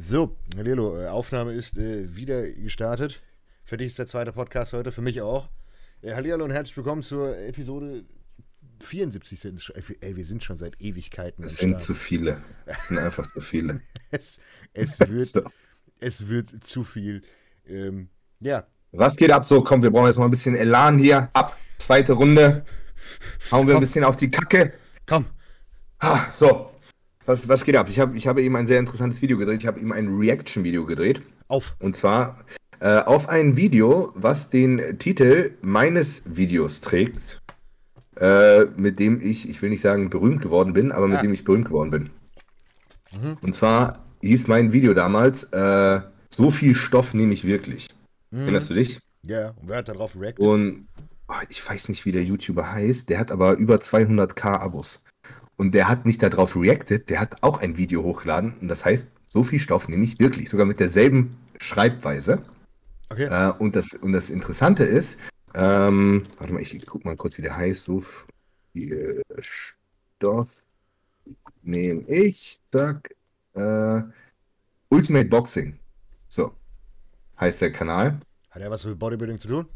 So, Lelo, äh, Aufnahme ist äh, wieder gestartet. Für dich ist der zweite Podcast heute, für mich auch. Äh, Hallihallo und herzlich willkommen zur Episode 74. Sind, ey, wir sind schon seit Ewigkeiten. Es sind zu viele. Es sind einfach zu viele. es, es, wird, so. es wird zu viel. Ähm, ja. Was geht ab? So, komm, wir brauchen jetzt mal ein bisschen Elan hier. Ab. Zweite Runde. Hauen wir komm. ein bisschen auf die Kacke. Komm. Ah, so, was, was geht ab? Ich habe ich hab eben ein sehr interessantes Video gedreht. Ich habe eben ein Reaction-Video gedreht. Auf. Und zwar äh, auf ein Video, was den Titel meines Videos trägt, äh, mit dem ich, ich will nicht sagen berühmt geworden bin, aber mit ja. dem ich berühmt geworden bin. Mhm. Und zwar hieß mein Video damals, äh, so viel Stoff nehme ich wirklich. Mhm. Erinnerst du dich? Ja, und wer hat darauf reacted? Und oh, ich weiß nicht, wie der YouTuber heißt, der hat aber über 200k Abos. Und der hat nicht darauf reacted, der hat auch ein Video hochgeladen. Und das heißt, so viel Stoff nehme ich wirklich, sogar mit derselben Schreibweise. Okay. Äh, und, das, und das Interessante ist, ähm, warte mal, ich guck mal kurz, wie der heißt. So viel Stoff nehme ich, zack, äh, Ultimate Boxing. So, heißt der Kanal. Hat er was mit Bodybuilding zu tun?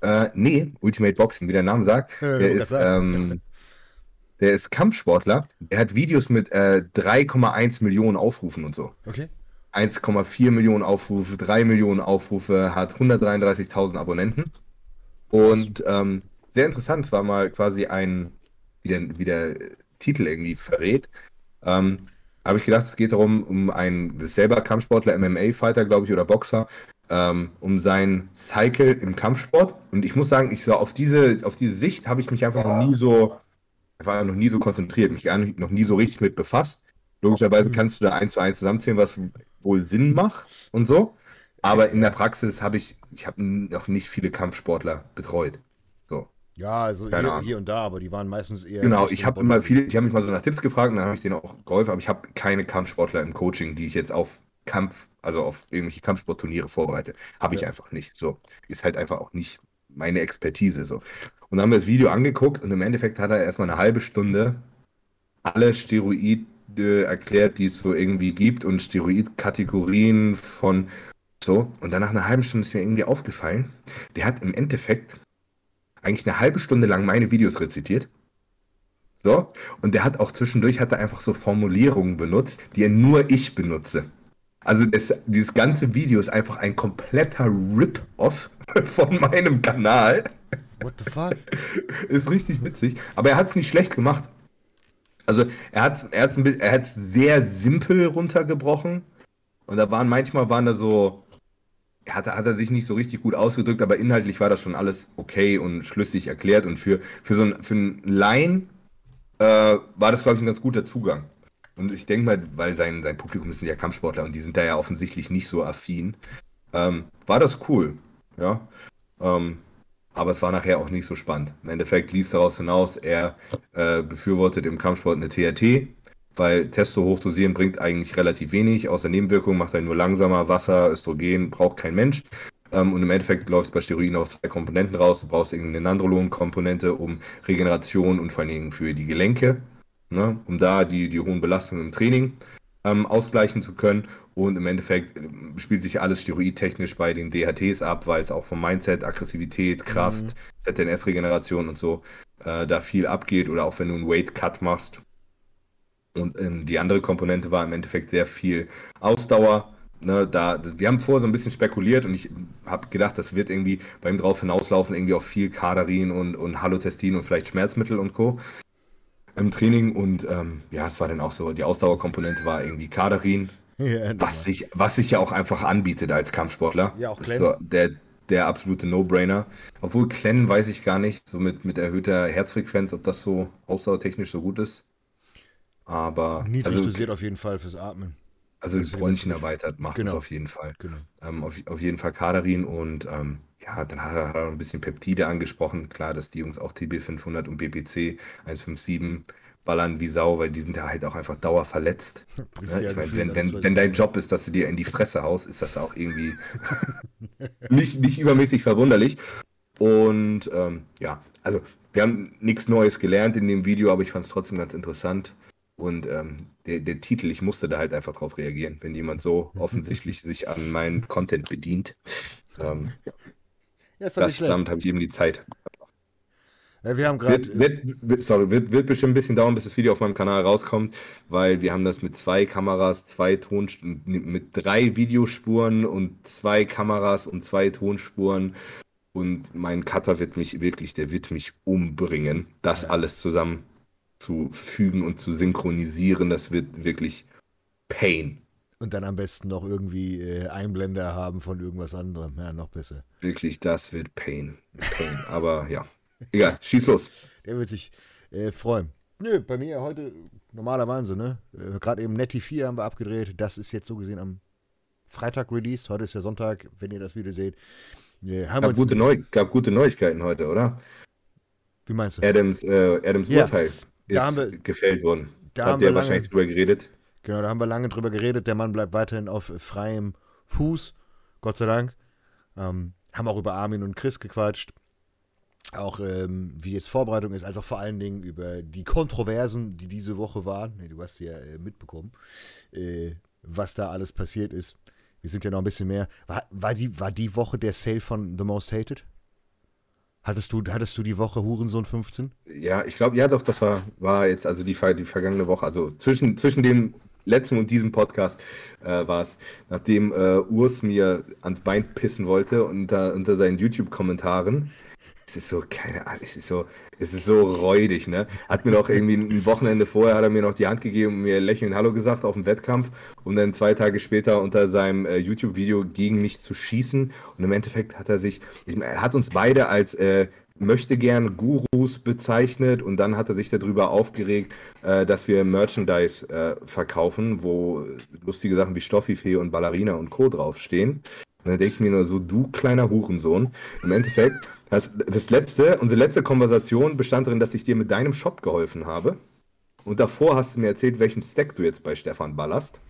Äh, nee, Ultimate Boxing, wie der Name sagt. der ist, ähm, der ist Kampfsportler. Der hat Videos mit äh, 3,1 Millionen Aufrufen und so. Okay. 1,4 Millionen Aufrufe, 3 Millionen Aufrufe, hat 133.000 Abonnenten. Und ähm, sehr interessant, es war mal quasi ein, wie der, wie der Titel irgendwie verrät. Ähm, habe ich gedacht, es geht darum, um einen, selber Kampfsportler, MMA-Fighter, glaube ich, oder Boxer, ähm, um sein Cycle im Kampfsport. Und ich muss sagen, ich so auf diese, auf diese Sicht habe ich mich einfach noch nie so war noch nie so konzentriert, mich gar nicht, noch nie so richtig mit befasst. Logischerweise mhm. kannst du da eins zu eins zusammenzählen, was wohl Sinn macht und so. Aber in der Praxis habe ich, ich habe noch nicht viele Kampfsportler betreut. So. Ja, also hier, hier, und da, aber die waren meistens eher. Genau, ich habe immer viele, ich habe mich mal so nach Tipps gefragt und dann habe ich denen auch geholfen, aber ich habe keine Kampfsportler im Coaching, die ich jetzt auf Kampf, also auf irgendwelche Kampfsportturniere vorbereite. Habe ich ja. einfach nicht. So. Ist halt einfach auch nicht meine Expertise. So. Und dann haben wir das Video angeguckt und im Endeffekt hat er erstmal eine halbe Stunde alle Steroide erklärt, die es so irgendwie gibt und Steroidkategorien von so. Und dann nach einer halben Stunde ist mir irgendwie aufgefallen, der hat im Endeffekt eigentlich eine halbe Stunde lang meine Videos rezitiert. So. Und der hat auch zwischendurch hat er einfach so Formulierungen benutzt, die er nur ich benutze. Also das, dieses ganze Video ist einfach ein kompletter Rip-Off von meinem Kanal. What the fuck? Ist richtig witzig. Aber er hat es nicht schlecht gemacht. Also er hat es er er sehr simpel runtergebrochen. Und da waren manchmal waren da so, hat, hat er sich nicht so richtig gut ausgedrückt, aber inhaltlich war das schon alles okay und schlüssig erklärt. Und für, für so ein, für einen Laien äh, war das, glaube ich, ein ganz guter Zugang. Und ich denke mal, weil sein, sein Publikum sind ja Kampfsportler und die sind da ja offensichtlich nicht so affin, ähm, war das cool. Ja. Ähm, aber es war nachher auch nicht so spannend. Im Endeffekt ließ daraus hinaus, er äh, befürwortet im Kampfsport eine TRT, weil Testo hochdosieren bringt eigentlich relativ wenig, außer Nebenwirkungen macht er nur langsamer, Wasser, Östrogen braucht kein Mensch. Ähm, und im Endeffekt läuft es bei Steroiden auf zwei Komponenten raus. Du brauchst irgendeine Nandrolon-Komponente, um Regeneration und vor allen Dingen für die Gelenke, ne, um da die, die hohen Belastungen im Training ähm, ausgleichen zu können. Und im Endeffekt äh, spielt sich alles steroidtechnisch bei den DHTs ab, weil es auch vom Mindset, Aggressivität, Kraft, mhm. ZNS-Regeneration und so äh, da viel abgeht. Oder auch wenn du einen Weight-Cut machst. Und ähm, die andere Komponente war im Endeffekt sehr viel Ausdauer. Ne, da, wir haben vorher so ein bisschen spekuliert und ich habe gedacht, das wird irgendwie beim drauf hinauslaufen, irgendwie auf viel Kadarin und, und Halotestin und vielleicht Schmerzmittel und Co im Training und ähm, ja, es war dann auch so, die Ausdauerkomponente war irgendwie Kadarin, ja, was, sich, was sich ja auch einfach anbietet als Kampfsportler. Ja, auch das ist so der, der absolute No-Brainer. Obwohl Klennen weiß ich gar nicht, so mit, mit erhöhter Herzfrequenz, ob das so ausdauertechnisch so gut ist. Aber. Niedrig also, dosiert auf jeden Fall fürs Atmen. Also das Bräunchen erweitert macht genau. es auf jeden Fall. Genau. Ähm, auf, auf jeden Fall Kadarin und ähm, ja, dann hat er ein bisschen Peptide angesprochen. Klar, dass die Jungs auch TB500 und BPC 157 ballern wie Sau, weil die sind ja halt auch einfach dauerverletzt. Ja, ich mein, wenn, wenn, wenn dein Job ist, dass du dir in die Fresse haust, ist das auch irgendwie nicht, nicht übermäßig verwunderlich. Und ähm, ja, also wir haben nichts Neues gelernt in dem Video, aber ich fand es trotzdem ganz interessant. Und ähm, der, der Titel, ich musste da halt einfach drauf reagieren, wenn jemand so offensichtlich sich an meinem Content bedient. Ähm, Ja, das, damit habe ich eben die Zeit. Ja, wir haben gerade. Wird, wird, sorry, wird, wird bestimmt ein bisschen dauern, bis das Video auf meinem Kanal rauskommt, weil wir haben das mit zwei Kameras, zwei Tonspuren, mit drei Videospuren und zwei Kameras und zwei Tonspuren. Und mein Cutter wird mich wirklich, der wird mich umbringen, das alles zusammen zu fügen und zu synchronisieren. Das wird wirklich Pain. Und dann am besten noch irgendwie äh, Einblender haben von irgendwas anderem. Ja, noch besser. Wirklich, das wird Pain. Pain. Aber ja, egal, schieß los. Der wird sich äh, freuen. Nö, bei mir heute normaler Wahnsinn, ne? Äh, Gerade eben Netty 4 haben wir abgedreht. Das ist jetzt so gesehen am Freitag released. Heute ist ja Sonntag, wenn ihr das Video seht. Äh, Gab gute, Neu gab gute Neuigkeiten heute, oder? wie meinst du? Adams, äh, Adams Ja, Urteil ist da wir- gefällt worden. da Habt haben wir ihr lange- wahrscheinlich drüber geredet. Genau, da haben wir lange drüber geredet. Der Mann bleibt weiterhin auf freiem Fuß, Gott sei Dank. Ähm, haben auch über Armin und Chris gequatscht. Auch ähm, wie jetzt Vorbereitung ist, als auch vor allen Dingen über die Kontroversen, die diese Woche waren. Nee, du hast ja äh, mitbekommen, äh, was da alles passiert ist. Wir sind ja noch ein bisschen mehr. War, war, die, war die Woche der Sale von The Most Hated? Hattest du, hattest du die Woche Hurensohn 15? Ja, ich glaube, ja doch, das war, war jetzt also die, die vergangene Woche, also zwischen, zwischen dem letzten und diesem Podcast äh, war es, nachdem äh, Urs mir ans Bein pissen wollte unter, unter seinen YouTube-Kommentaren. Es ist so, keine Ahnung, es ist so, es ist so räudig, ne? Hat mir doch irgendwie ein Wochenende vorher, hat er mir noch die Hand gegeben und mir lächelnd Hallo gesagt auf dem Wettkampf, um dann zwei Tage später unter seinem äh, YouTube-Video gegen mich zu schießen. Und im Endeffekt hat er sich, er hat uns beide als äh, möchte gern Gurus bezeichnet und dann hat er sich darüber aufgeregt, äh, dass wir Merchandise äh, verkaufen, wo lustige Sachen wie Stoffifee und Ballerina und Co. draufstehen. Und dann denke ich mir nur so, du kleiner Hurensohn. Im Endeffekt, das, das letzte, unsere letzte Konversation bestand darin, dass ich dir mit deinem Shop geholfen habe. Und davor hast du mir erzählt, welchen Stack du jetzt bei Stefan ballerst.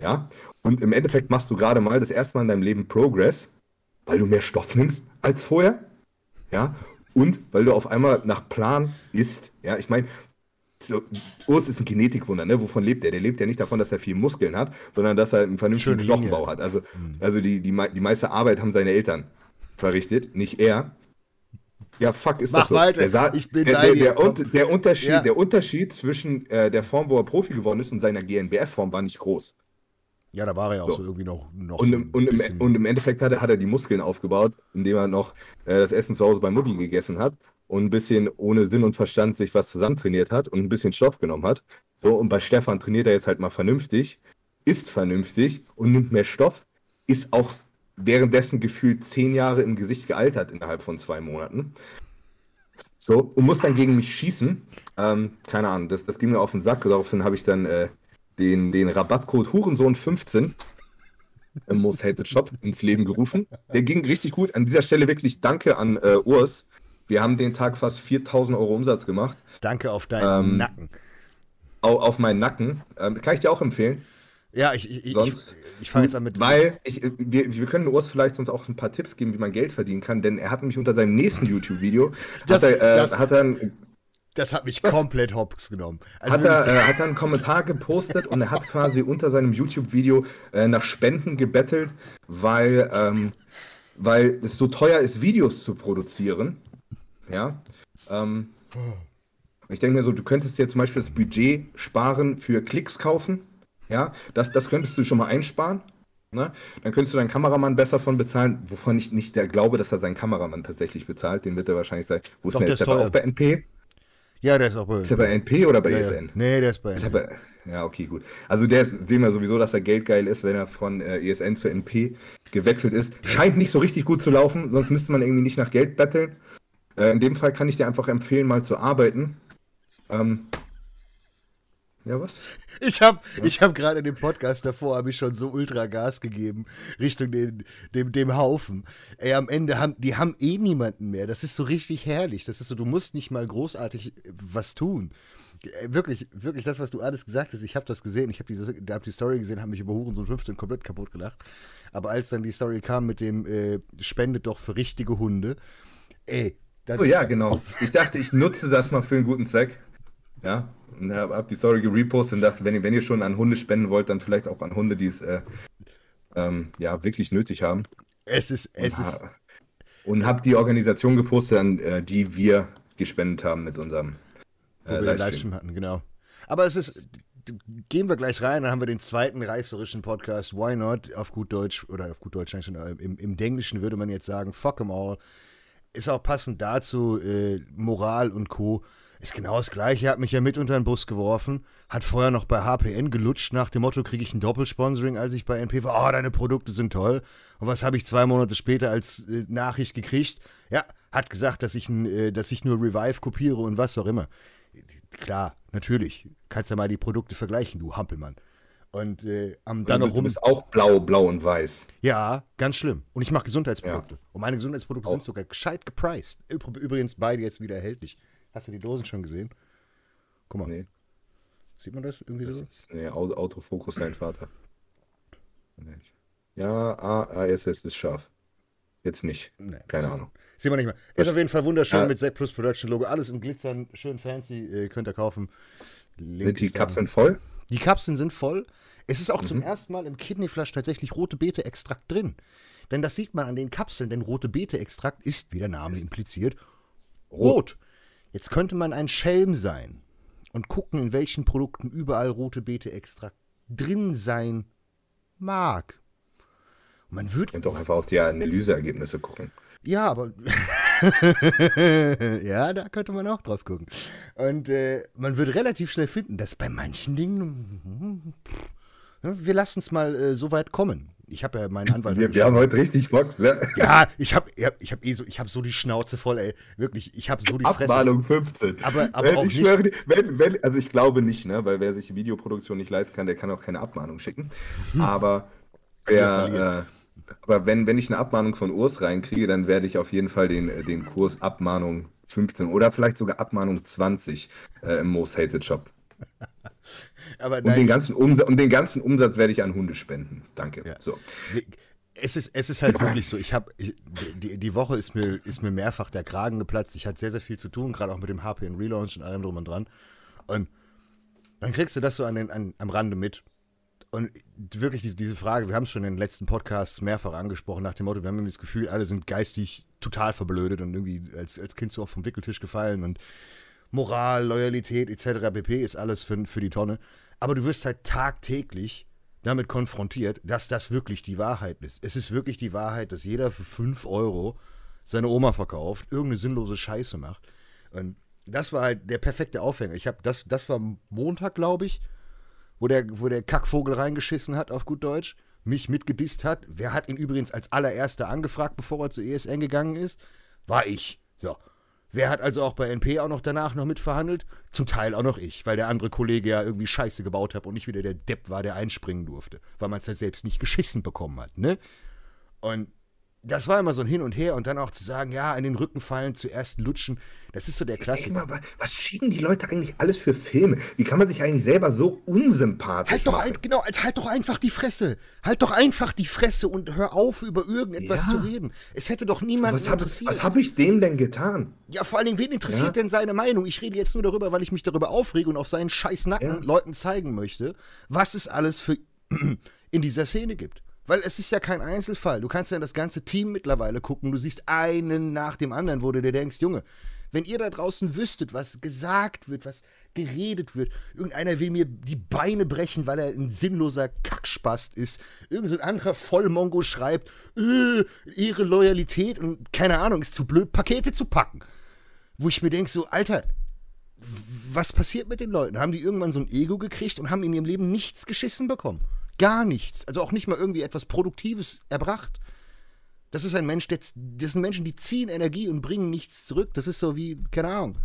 Ja. Und im Endeffekt machst du gerade mal das erste Mal in deinem Leben Progress, weil du mehr Stoff nimmst als vorher. Ja. Und weil du auf einmal nach Plan isst. Ja. Ich meine, so, Urs ist ein Genetikwunder, ne? Wovon lebt er? Der lebt ja nicht davon, dass er viel Muskeln hat, sondern dass er einen vernünftigen. Knochenbau hat. Also, also die, die, die meiste Arbeit haben seine Eltern verrichtet, nicht er. Ja, fuck, ist Mach das so. weiter, Der, ich bin der, der, der, und, der, Unterschied, Ja. der Unterschied zwischen äh, der Form, wo er Profi geworden ist, und seiner GNBF-Form war nicht groß. Ja, da war er ja auch so, So. irgendwie noch, noch Und im, und, im, und im Endeffekt hat er, hat er die Muskeln aufgebaut, indem er noch äh, das Essen zu Hause bei Mutti gegessen hat und ein bisschen ohne Sinn und Verstand sich was zusammentrainiert hat und ein bisschen Stoff genommen hat. So, und bei Stefan trainiert er jetzt halt mal vernünftig, isst vernünftig und nimmt mehr Stoff, ist auch währenddessen gefühlt zehn Jahre im Gesicht gealtert innerhalb von zwei Monaten. So, und muss dann gegen mich schießen. Ähm, keine Ahnung, das, das ging mir auf den Sack. Daraufhin habe ich dann äh, den, den Rabattcode Hurensohn15 im Most Hated Shop ins Leben gerufen. Der ging richtig gut. An dieser Stelle wirklich Danke an äh, Urs. Wir haben den Tag fast 4000 Euro Umsatz gemacht. Danke auf deinen Ähm, Nacken. Au, auf meinen Nacken. Ähm, kann ich dir auch empfehlen. Ja, ich, ich, ich, sonst- ich fange jetzt an mit. Weil ich, äh, wir, wir können Urs vielleicht sonst auch ein paar Tipps geben, wie man Geld verdienen kann, denn er hat nämlich unter seinem nächsten YouTube-Video Das- hat er, äh, das- hat er ein Das hat mich komplett hops genommen. Also hat er, äh, hat er einen Kommentar gepostet und er hat quasi unter seinem YouTube-Video äh, nach Spenden gebettelt, weil, ähm, weil es so teuer ist, Videos zu produzieren. Ja. Ähm, ich denke mir so, du könntest dir zum Beispiel das Budget sparen für Klicks kaufen. Ja, das, das könntest du schon mal einsparen. Ne? Dann könntest du deinen Kameramann besser von bezahlen, wovon ich nicht der glaube, dass er seinen Kameramann tatsächlich bezahlt. Den wird er wahrscheinlich sein. Wo ist Doch, denn der ist der auch bei NP? ja, der ist auch bei. Ist er bei NP oder bei ja, ja. ESN? Nee, der ist bei. Ist bei, ja, okay, gut. Also der ist, sehen wir sowieso, dass er geldgeil ist, wenn er von äh, ESN zu NP gewechselt ist. Scheint nicht so richtig gut zu laufen, sonst müsste man irgendwie nicht nach Geld betteln. Äh, in dem Fall kann ich dir einfach empfehlen, mal zu arbeiten. Ähm, ja, was? Ich habe ich hab gerade in dem Podcast davor habe ich schon so ultra Gas gegeben Richtung den, dem, dem Haufen. Ey, am Ende haben die haben eh niemanden mehr. Das ist so richtig herrlich. Das ist so, du musst nicht mal großartig äh, was tun. Äh, Wirklich, wirklich das, was du alles gesagt hast, ich habe das gesehen, ich habe hab die Story gesehen, habe mich über Hurensohn 15 komplett kaputt gelacht. Aber als dann die Story kam mit dem äh, spendet doch für richtige Hunde, ey, Oh ja, genau. Ich dachte, ich nutze das mal für einen guten Zweck. Ja, habe hab die Story gerepostet und dachte, wenn ihr, wenn ihr schon an Hunde spenden wollt, dann vielleicht auch an Hunde, die es äh, ähm, ja, wirklich nötig haben. Es ist, es und, ist, und habe die Organisation gepostet, an äh, die wir gespendet haben mit unserem wo wir den Livestream. Livestream hatten, genau. Aber es ist, gehen wir gleich rein, dann haben wir den zweiten reißerischen Podcast, Why Not, auf gut Deutsch, oder auf gut Deutsch, schon, äh, im, im Englischen würde man jetzt sagen, fuck 'em all. Ist auch passend dazu, äh, Moral und Co. Ist genau das Gleiche, hat mich ja mit unter den Bus geworfen, hat vorher noch bei HPN gelutscht nach dem Motto, kriege ich ein Doppelsponsoring, als ich bei NP war, oh, deine Produkte sind toll. Und was habe ich zwei Monate später als äh, Nachricht gekriegt? Ja, hat gesagt, dass ich, äh, dass ich nur Revive kopiere und was auch immer. Klar, natürlich. Kannst ja mal die Produkte vergleichen, du Hampelmann. Und äh, am dann du, noch du rum. bist auch blau, blau und weiß. Ja, ganz schlimm. Und ich mache Gesundheitsprodukte. Und meine Gesundheitsprodukte Auch. sind sogar gescheit gepriced. Übr- Übrigens beide jetzt wieder erhältlich. Hast du die Dosen schon gesehen? Guck mal, Nee, sieht man das irgendwie das so? ist nee, Au- Autofokus dein Vater. Ja, ASS ist scharf. Jetzt nicht. Nee. Keine Ahnung. Sieht man nicht mehr. Ist auf jeden Fall wunderschön Ja. mit Zack Plus Production Logo. Alles in Glitzern, schön fancy. Äh, könnt ihr kaufen. Link Sind die ist. Kapseln voll? Die Kapseln sind voll. Es ist auch zum Mhm. ersten Mal im Kidneyflash tatsächlich rote Beete-Extrakt drin. Denn das sieht man an den Kapseln, denn rote Beete-Extrakt ist, wie der Name impliziert, rot. Jetzt könnte man ein Schelm sein und gucken, in welchen Produkten überall rote Beete-Extrakt drin sein mag. Man wird. Und doch einfach auf die Analyseergebnisse gucken. Ja, aber. ja, da könnte man auch drauf gucken. Und äh, man wird relativ schnell finden, dass bei manchen Dingen. Ja, Wir lassen es mal äh, so weit kommen. Ich habe ja meinen Anwalt. Wir, wir haben heute richtig Bock. Ne? ja, ich habe ich hab eh so, ich hab so die Schnauze voll, ey. Wirklich, ich habe so die Fresse. Abmahnung 15. Aber- aber wenn, auch ich nicht- schwöre, wenn, wenn, also ich glaube nicht, ne, weil wer sich Videoproduktion nicht leisten kann, der kann auch keine Abmahnung schicken. Aber, wer, aber wenn, wenn ich eine Abmahnung von Urs reinkriege, dann werde ich auf jeden Fall den, äh, den Kurs Abmahnung 15 oder vielleicht sogar Abmahnung 20 äh, im Most Hated Shop. Aber Und den, ganzen Umsatz, und den ganzen Umsatz werde ich an Hunde spenden. Danke. Ja. So. es ist, es ist halt wirklich so. Ich habe die, die Woche ist mir, ist mir mehrfach der Kragen geplatzt. Ich hatte sehr, sehr viel zu tun, gerade auch mit dem HPN Relaunch und allem drum und dran. Und dann kriegst du das so an den, an, am Rande mit. Und wirklich diese, diese Frage, wir haben es schon in den letzten Podcasts mehrfach angesprochen, nach dem Motto, wir haben irgendwie das Gefühl, alle sind geistig total verblödet und irgendwie als, als Kind so oft vom Wickeltisch gefallen und Moral, Loyalität etc. pp. ist alles für, für die Tonne. Aber du wirst halt tagtäglich damit konfrontiert, dass das wirklich die Wahrheit ist. Es ist wirklich die Wahrheit, dass jeder für 5 Euro seine Oma verkauft, irgendeine sinnlose Scheiße macht. Und das war halt der perfekte Aufhänger. Ich habe das, das war Montag, glaube ich, wo der, wo der Kackvogel reingeschissen hat, auf gut Deutsch, mich mitgedisst hat. Wer hat ihn übrigens als allererster angefragt, bevor er zu ESN gegangen ist? War ich. So. Wer hat also auch bei NP auch noch danach noch mitverhandelt? Zum Teil auch noch ich, weil der andere Kollege ja irgendwie Scheiße gebaut hat und nicht wieder der Depp war, der einspringen durfte, weil man es ja selbst nicht geschissen bekommen hat, ne? Und das war immer so ein Hin und Her und dann auch zu sagen, ja, in den Rücken fallen, zuerst lutschen, das ist so der Klassiker. mal, wa- was schieben die Leute eigentlich alles für Filme? Wie kann man sich eigentlich selber so unsympathisch Halt doch, machen? ein, genau, als halt doch einfach die Fresse. Halt doch einfach die Fresse und hör auf, über irgendetwas Ja. zu reden. Es hätte doch niemanden Was habe interessiert. was hab ich dem denn getan? ja, vor allen Dingen, wen interessiert Ja. denn seine Meinung? Ich rede jetzt nur darüber, weil ich mich darüber aufrege und auf seinen scheiß Nacken Ja. Leuten zeigen möchte, was es alles für in dieser Szene gibt. Weil es ist ja kein Einzelfall. Du kannst ja in das ganze Team mittlerweile gucken. Du siehst einen nach dem anderen, wo du dir denkst, Junge, wenn ihr da draußen wüsstet, was gesagt wird, was geredet wird, irgendeiner will mir die Beine brechen, weil er ein sinnloser Kackspast ist, irgend so ein anderer Vollmongo schreibt, äh, ihre Loyalität und keine Ahnung, ist zu blöd, Pakete zu packen. Wo ich mir denke, so, Alter, was passiert mit den Leuten? Haben die irgendwann so ein Ego gekriegt und haben in ihrem Leben nichts geschissen bekommen? Gar nichts. Also auch nicht mal irgendwie etwas Produktives erbracht. Das ist ein Mensch, der, das sind Menschen, die ziehen Energie und bringen nichts zurück. Das ist so wie, keine Ahnung,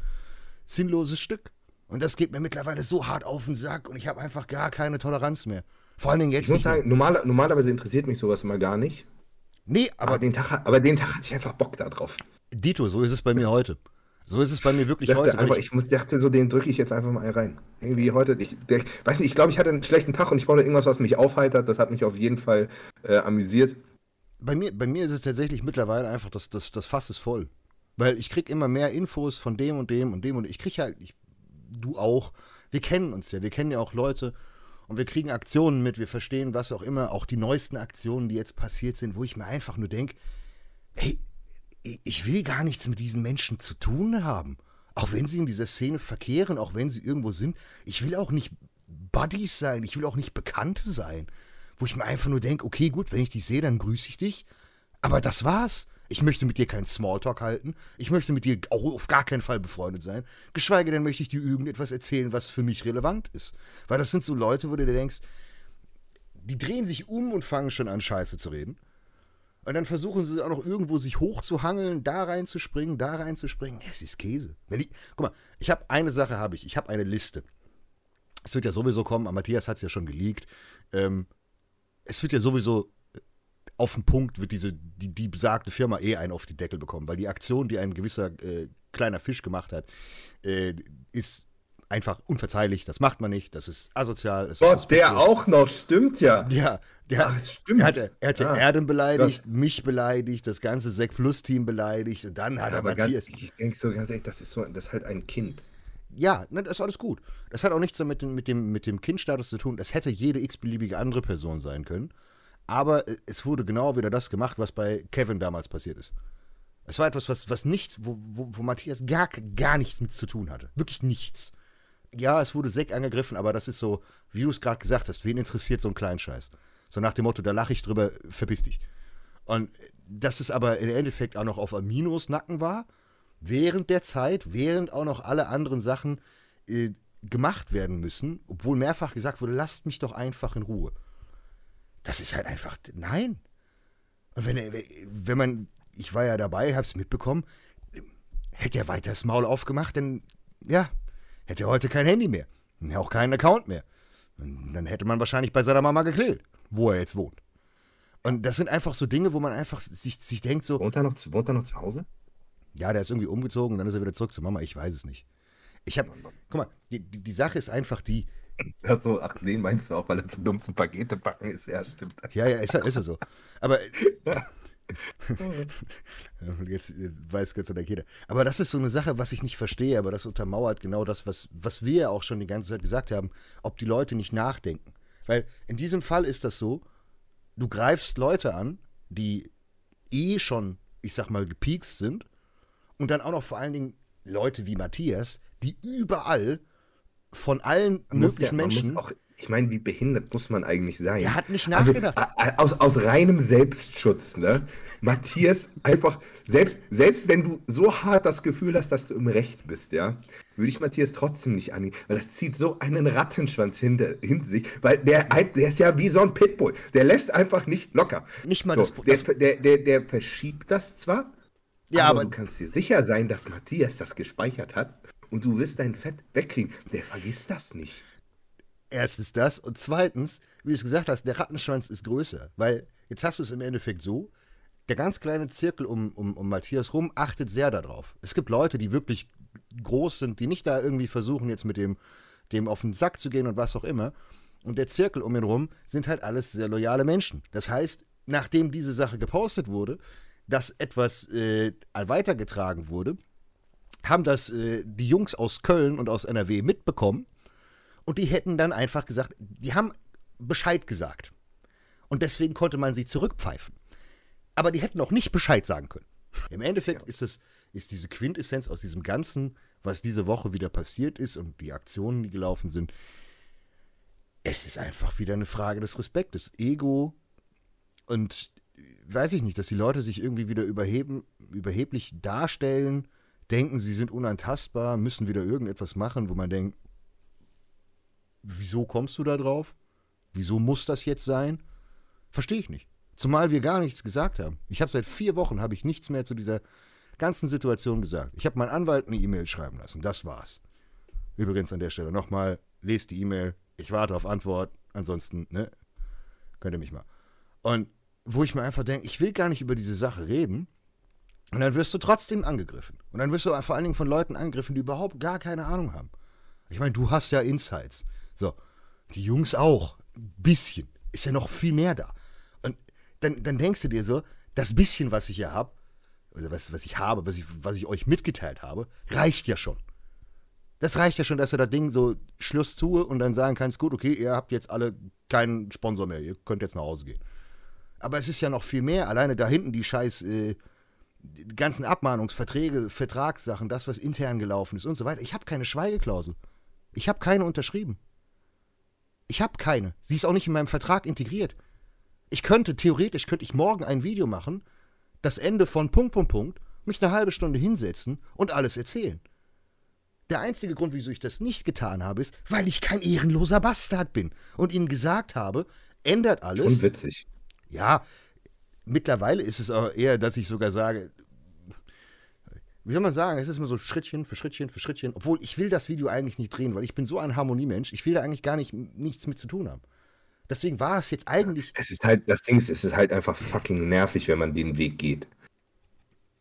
sinnloses Stück. Und das geht mir mittlerweile so hart auf den Sack und ich habe einfach gar keine Toleranz mehr. Vor allen Dingen jetzt Ich muss sagen, normal, normalerweise interessiert mich sowas immer gar nicht. Nee, Aber, aber den Tag, aber den Tag hatte ich einfach Bock da drauf. Dito, so ist es bei mir heute. So ist es bei mir Ich wirklich dachte, heute. einfach, ich- ich muss, dachte so, den drücke ich jetzt einfach mal rein. Irgendwie heute, ich, der, weiß nicht, ich glaube, ich hatte einen schlechten Tag und ich brauchte irgendwas, was mich aufheitert. Das hat mich auf jeden Fall äh, amüsiert. Bei mir, bei mir ist es tatsächlich mittlerweile einfach, das, das, das Fass ist voll. Weil ich krieg immer mehr Infos von dem und dem und dem und ich krieg halt, ich du auch. Wir kennen uns ja, wir kennen ja auch Leute und wir kriegen Aktionen mit, wir verstehen was auch immer, auch die neuesten Aktionen, die jetzt passiert sind, wo ich mir einfach nur denke, hey, ich will gar nichts mit diesen Menschen zu tun haben. Auch wenn sie in dieser Szene verkehren, auch wenn sie irgendwo sind. Ich will auch nicht Buddies sein, ich will auch nicht Bekannte sein. Wo ich mir einfach nur denke, okay, gut, wenn ich dich sehe, dann grüße ich dich. Aber das war's. Ich möchte mit dir keinen Smalltalk halten. Ich möchte mit dir auch auf gar keinen Fall befreundet sein. Geschweige denn möchte ich dir irgendetwas erzählen, was für mich relevant ist. Weil das sind so Leute, wo du dir denkst, die drehen sich um und fangen schon an, Scheiße zu reden. Und dann versuchen sie auch noch irgendwo sich hochzuhangeln, da reinzuspringen, da reinzuspringen. Es ist Käse. Ich, guck mal, ich habe eine Sache, habe ich. Ich habe eine Liste. Es wird ja sowieso kommen, Matthias hat es ja schon geleakt. Ähm, es wird ja sowieso auf den Punkt wird diese, die, die besagte Firma eh einen auf die Deckel bekommen, weil die Aktion, die ein gewisser äh, kleiner Fisch gemacht hat, äh, ist einfach unverzeihlich. Das macht man nicht, das ist asozial. Gott, ist der auch noch, stimmt ja. Ja, der, Ach, stimmt. Er hat, er hat ah, Erden beleidigt, Gott. mich beleidigt, das ganze Sek Plus Team beleidigt und dann hat ja, er Matthias. Ganz, ich denke so ganz ehrlich, das ist so, das ist halt ein Kind. Ja, ne, das ist alles gut. Das hat auch nichts damit mit dem, mit dem Kindstatus zu tun. Das hätte jede x-beliebige andere Person sein können. Aber äh, es wurde genau wieder das gemacht, was bei Kevin damals passiert ist. Es war etwas, was, was nichts, wo, wo, wo Matthias gar, gar nichts mit zu tun hatte. Wirklich nichts. Ja, es wurde Sek angegriffen, aber das ist so, wie du es gerade gesagt hast, wen interessiert so ein Kleinscheiß? So nach dem Motto, da lache ich drüber, verpiss dich. Und dass es aber im Endeffekt auch noch auf Aminos Nacken war, während der Zeit, während auch noch alle anderen Sachen äh, gemacht werden müssen, obwohl mehrfach gesagt wurde, lasst mich doch einfach in Ruhe. Das ist halt einfach, nein. Und wenn, wenn man, ich war ja dabei, hab's mitbekommen, hätte er weiter das Maul aufgemacht, dann, ja, hätte er heute kein Handy mehr. Auch keinen Account mehr. Und dann hätte man wahrscheinlich bei seiner Mama geklärt, wo er jetzt wohnt. Und das sind einfach so Dinge, wo man einfach sich, sich denkt so. Wohnt er, noch, wohnt er noch zu Hause? Ja, der ist irgendwie umgezogen, dann ist er wieder zurück zur Mama. Ich weiß es nicht. Ich habe, guck mal, die, die, Sache ist einfach die, also, ach nee, meinst du auch, weil er zu dumm zum Pakete packen ist? Ja, stimmt. Ja, ja, ist ist er so. Aber. jetzt, weiß Gott sei Dank jeder. Aber das ist so eine Sache, was ich nicht verstehe, aber das untermauert genau das, was, was wir ja auch schon die ganze Zeit gesagt haben, ob die Leute nicht nachdenken. Weil in diesem Fall ist das so, du greifst Leute an, die eh schon, ich sag mal, gepiekst sind und dann auch noch vor allen Dingen Leute wie Matthias, die überall von allen möglichen ja, Menschen. Auch, ich meine, wie behindert muss man eigentlich sein? Er hat nicht nachgedacht. Also, aus, aus reinem Selbstschutz, ne? Matthias, einfach, selbst, selbst wenn du so hart das Gefühl hast, dass du im Recht bist, ja, würde ich Matthias trotzdem nicht angehen, weil das zieht so einen Rattenschwanz hinter, hinter sich, weil der, der ist ja wie so ein Pitbull. Der lässt einfach nicht locker. Nicht mal so, das, der, der, der, der verschiebt das zwar, ja, aber, aber du kannst dir sicher sein, dass Matthias das gespeichert hat und du wirst dein Fett wegkriegen. Der vergisst das nicht. Erstens das und zweitens, wie du es gesagt hast, der Rattenschwanz ist größer, weil jetzt hast du es im Endeffekt so, der ganz kleine Zirkel um, um, um Matthias rum achtet sehr darauf. Es gibt Leute, die wirklich groß sind, die nicht da irgendwie versuchen, jetzt mit dem, dem auf den Sack zu gehen und was auch immer. Und der Zirkel um ihn rum sind halt alles sehr loyale Menschen. Das heißt, nachdem diese Sache gepostet wurde, dass etwas äh, weitergetragen wurde, haben das äh, die Jungs aus Köln und aus NRW mitbekommen und die hätten dann einfach gesagt, die haben Bescheid gesagt. Und deswegen konnte man sie zurückpfeifen. Aber die hätten auch nicht Bescheid sagen können. Im Endeffekt ja. ist es ist diese Quintessenz aus diesem Ganzen, was diese Woche wieder passiert ist und die Aktionen, die gelaufen sind. Es ist einfach wieder eine Frage des Respektes. Ego und weiß ich nicht, dass die Leute sich irgendwie wieder überheben, überheblich darstellen denken, sie sind unantastbar, müssen wieder irgendetwas machen, wo man denkt, wieso kommst du da drauf? Wieso muss das jetzt sein? Verstehe ich nicht. Zumal wir gar nichts gesagt haben. Ich habe seit vier Wochen habe ich nichts mehr zu dieser ganzen Situation gesagt. Ich habe meinen Anwalt eine E-Mail schreiben lassen. Das war's. Übrigens an der Stelle nochmal, lest die E-Mail. Ich warte auf Antwort. Ansonsten, ne, könnt ihr mich mal. Und wo ich mir einfach denke, ich will gar nicht über diese Sache reden, und dann wirst du trotzdem angegriffen. Und dann wirst du vor allen Dingen von Leuten angegriffen, die überhaupt gar keine Ahnung haben. Ich meine, du hast ja Insights. So, die Jungs auch. Ein bisschen. Ist ja noch viel mehr da. Und dann, dann denkst du dir so, das bisschen, was ich hier habe, oder was, was ich habe, was ich, was ich euch mitgeteilt habe, reicht ja schon. Das reicht ja schon, dass er das Ding so Schluss tue und dann sagen kannst, gut, okay, ihr habt jetzt alle keinen Sponsor mehr, ihr könnt jetzt nach Hause gehen. Aber es ist ja noch viel mehr. Alleine da hinten die scheiß äh, die ganzen Abmahnungsverträge, Vertragssachen, das, was intern gelaufen ist und so weiter. Ich habe keine Schweigeklausel. Ich habe keine unterschrieben. Ich habe keine. Sie ist auch nicht in meinem Vertrag integriert. Ich könnte, theoretisch könnte ich morgen ein Video machen, das Ende von Punkt, Punkt, Punkt, mich eine halbe Stunde hinsetzen und alles erzählen. Der einzige Grund, wieso ich das nicht getan habe, ist, weil ich kein ehrenloser Bastard bin und ihnen gesagt habe, ändert alles. Schon witzig. Ja, mittlerweile ist es auch eher, dass ich sogar sage, wie soll man sagen, es ist immer so Schrittchen für Schrittchen für Schrittchen, obwohl ich will das Video eigentlich nicht drehen, weil ich bin so ein Harmoniemensch, ich will da eigentlich gar nicht nichts mit zu tun haben. Deswegen war es jetzt eigentlich. Es ist halt, das Ding ist, es ist halt einfach fucking nervig, wenn man den Weg geht.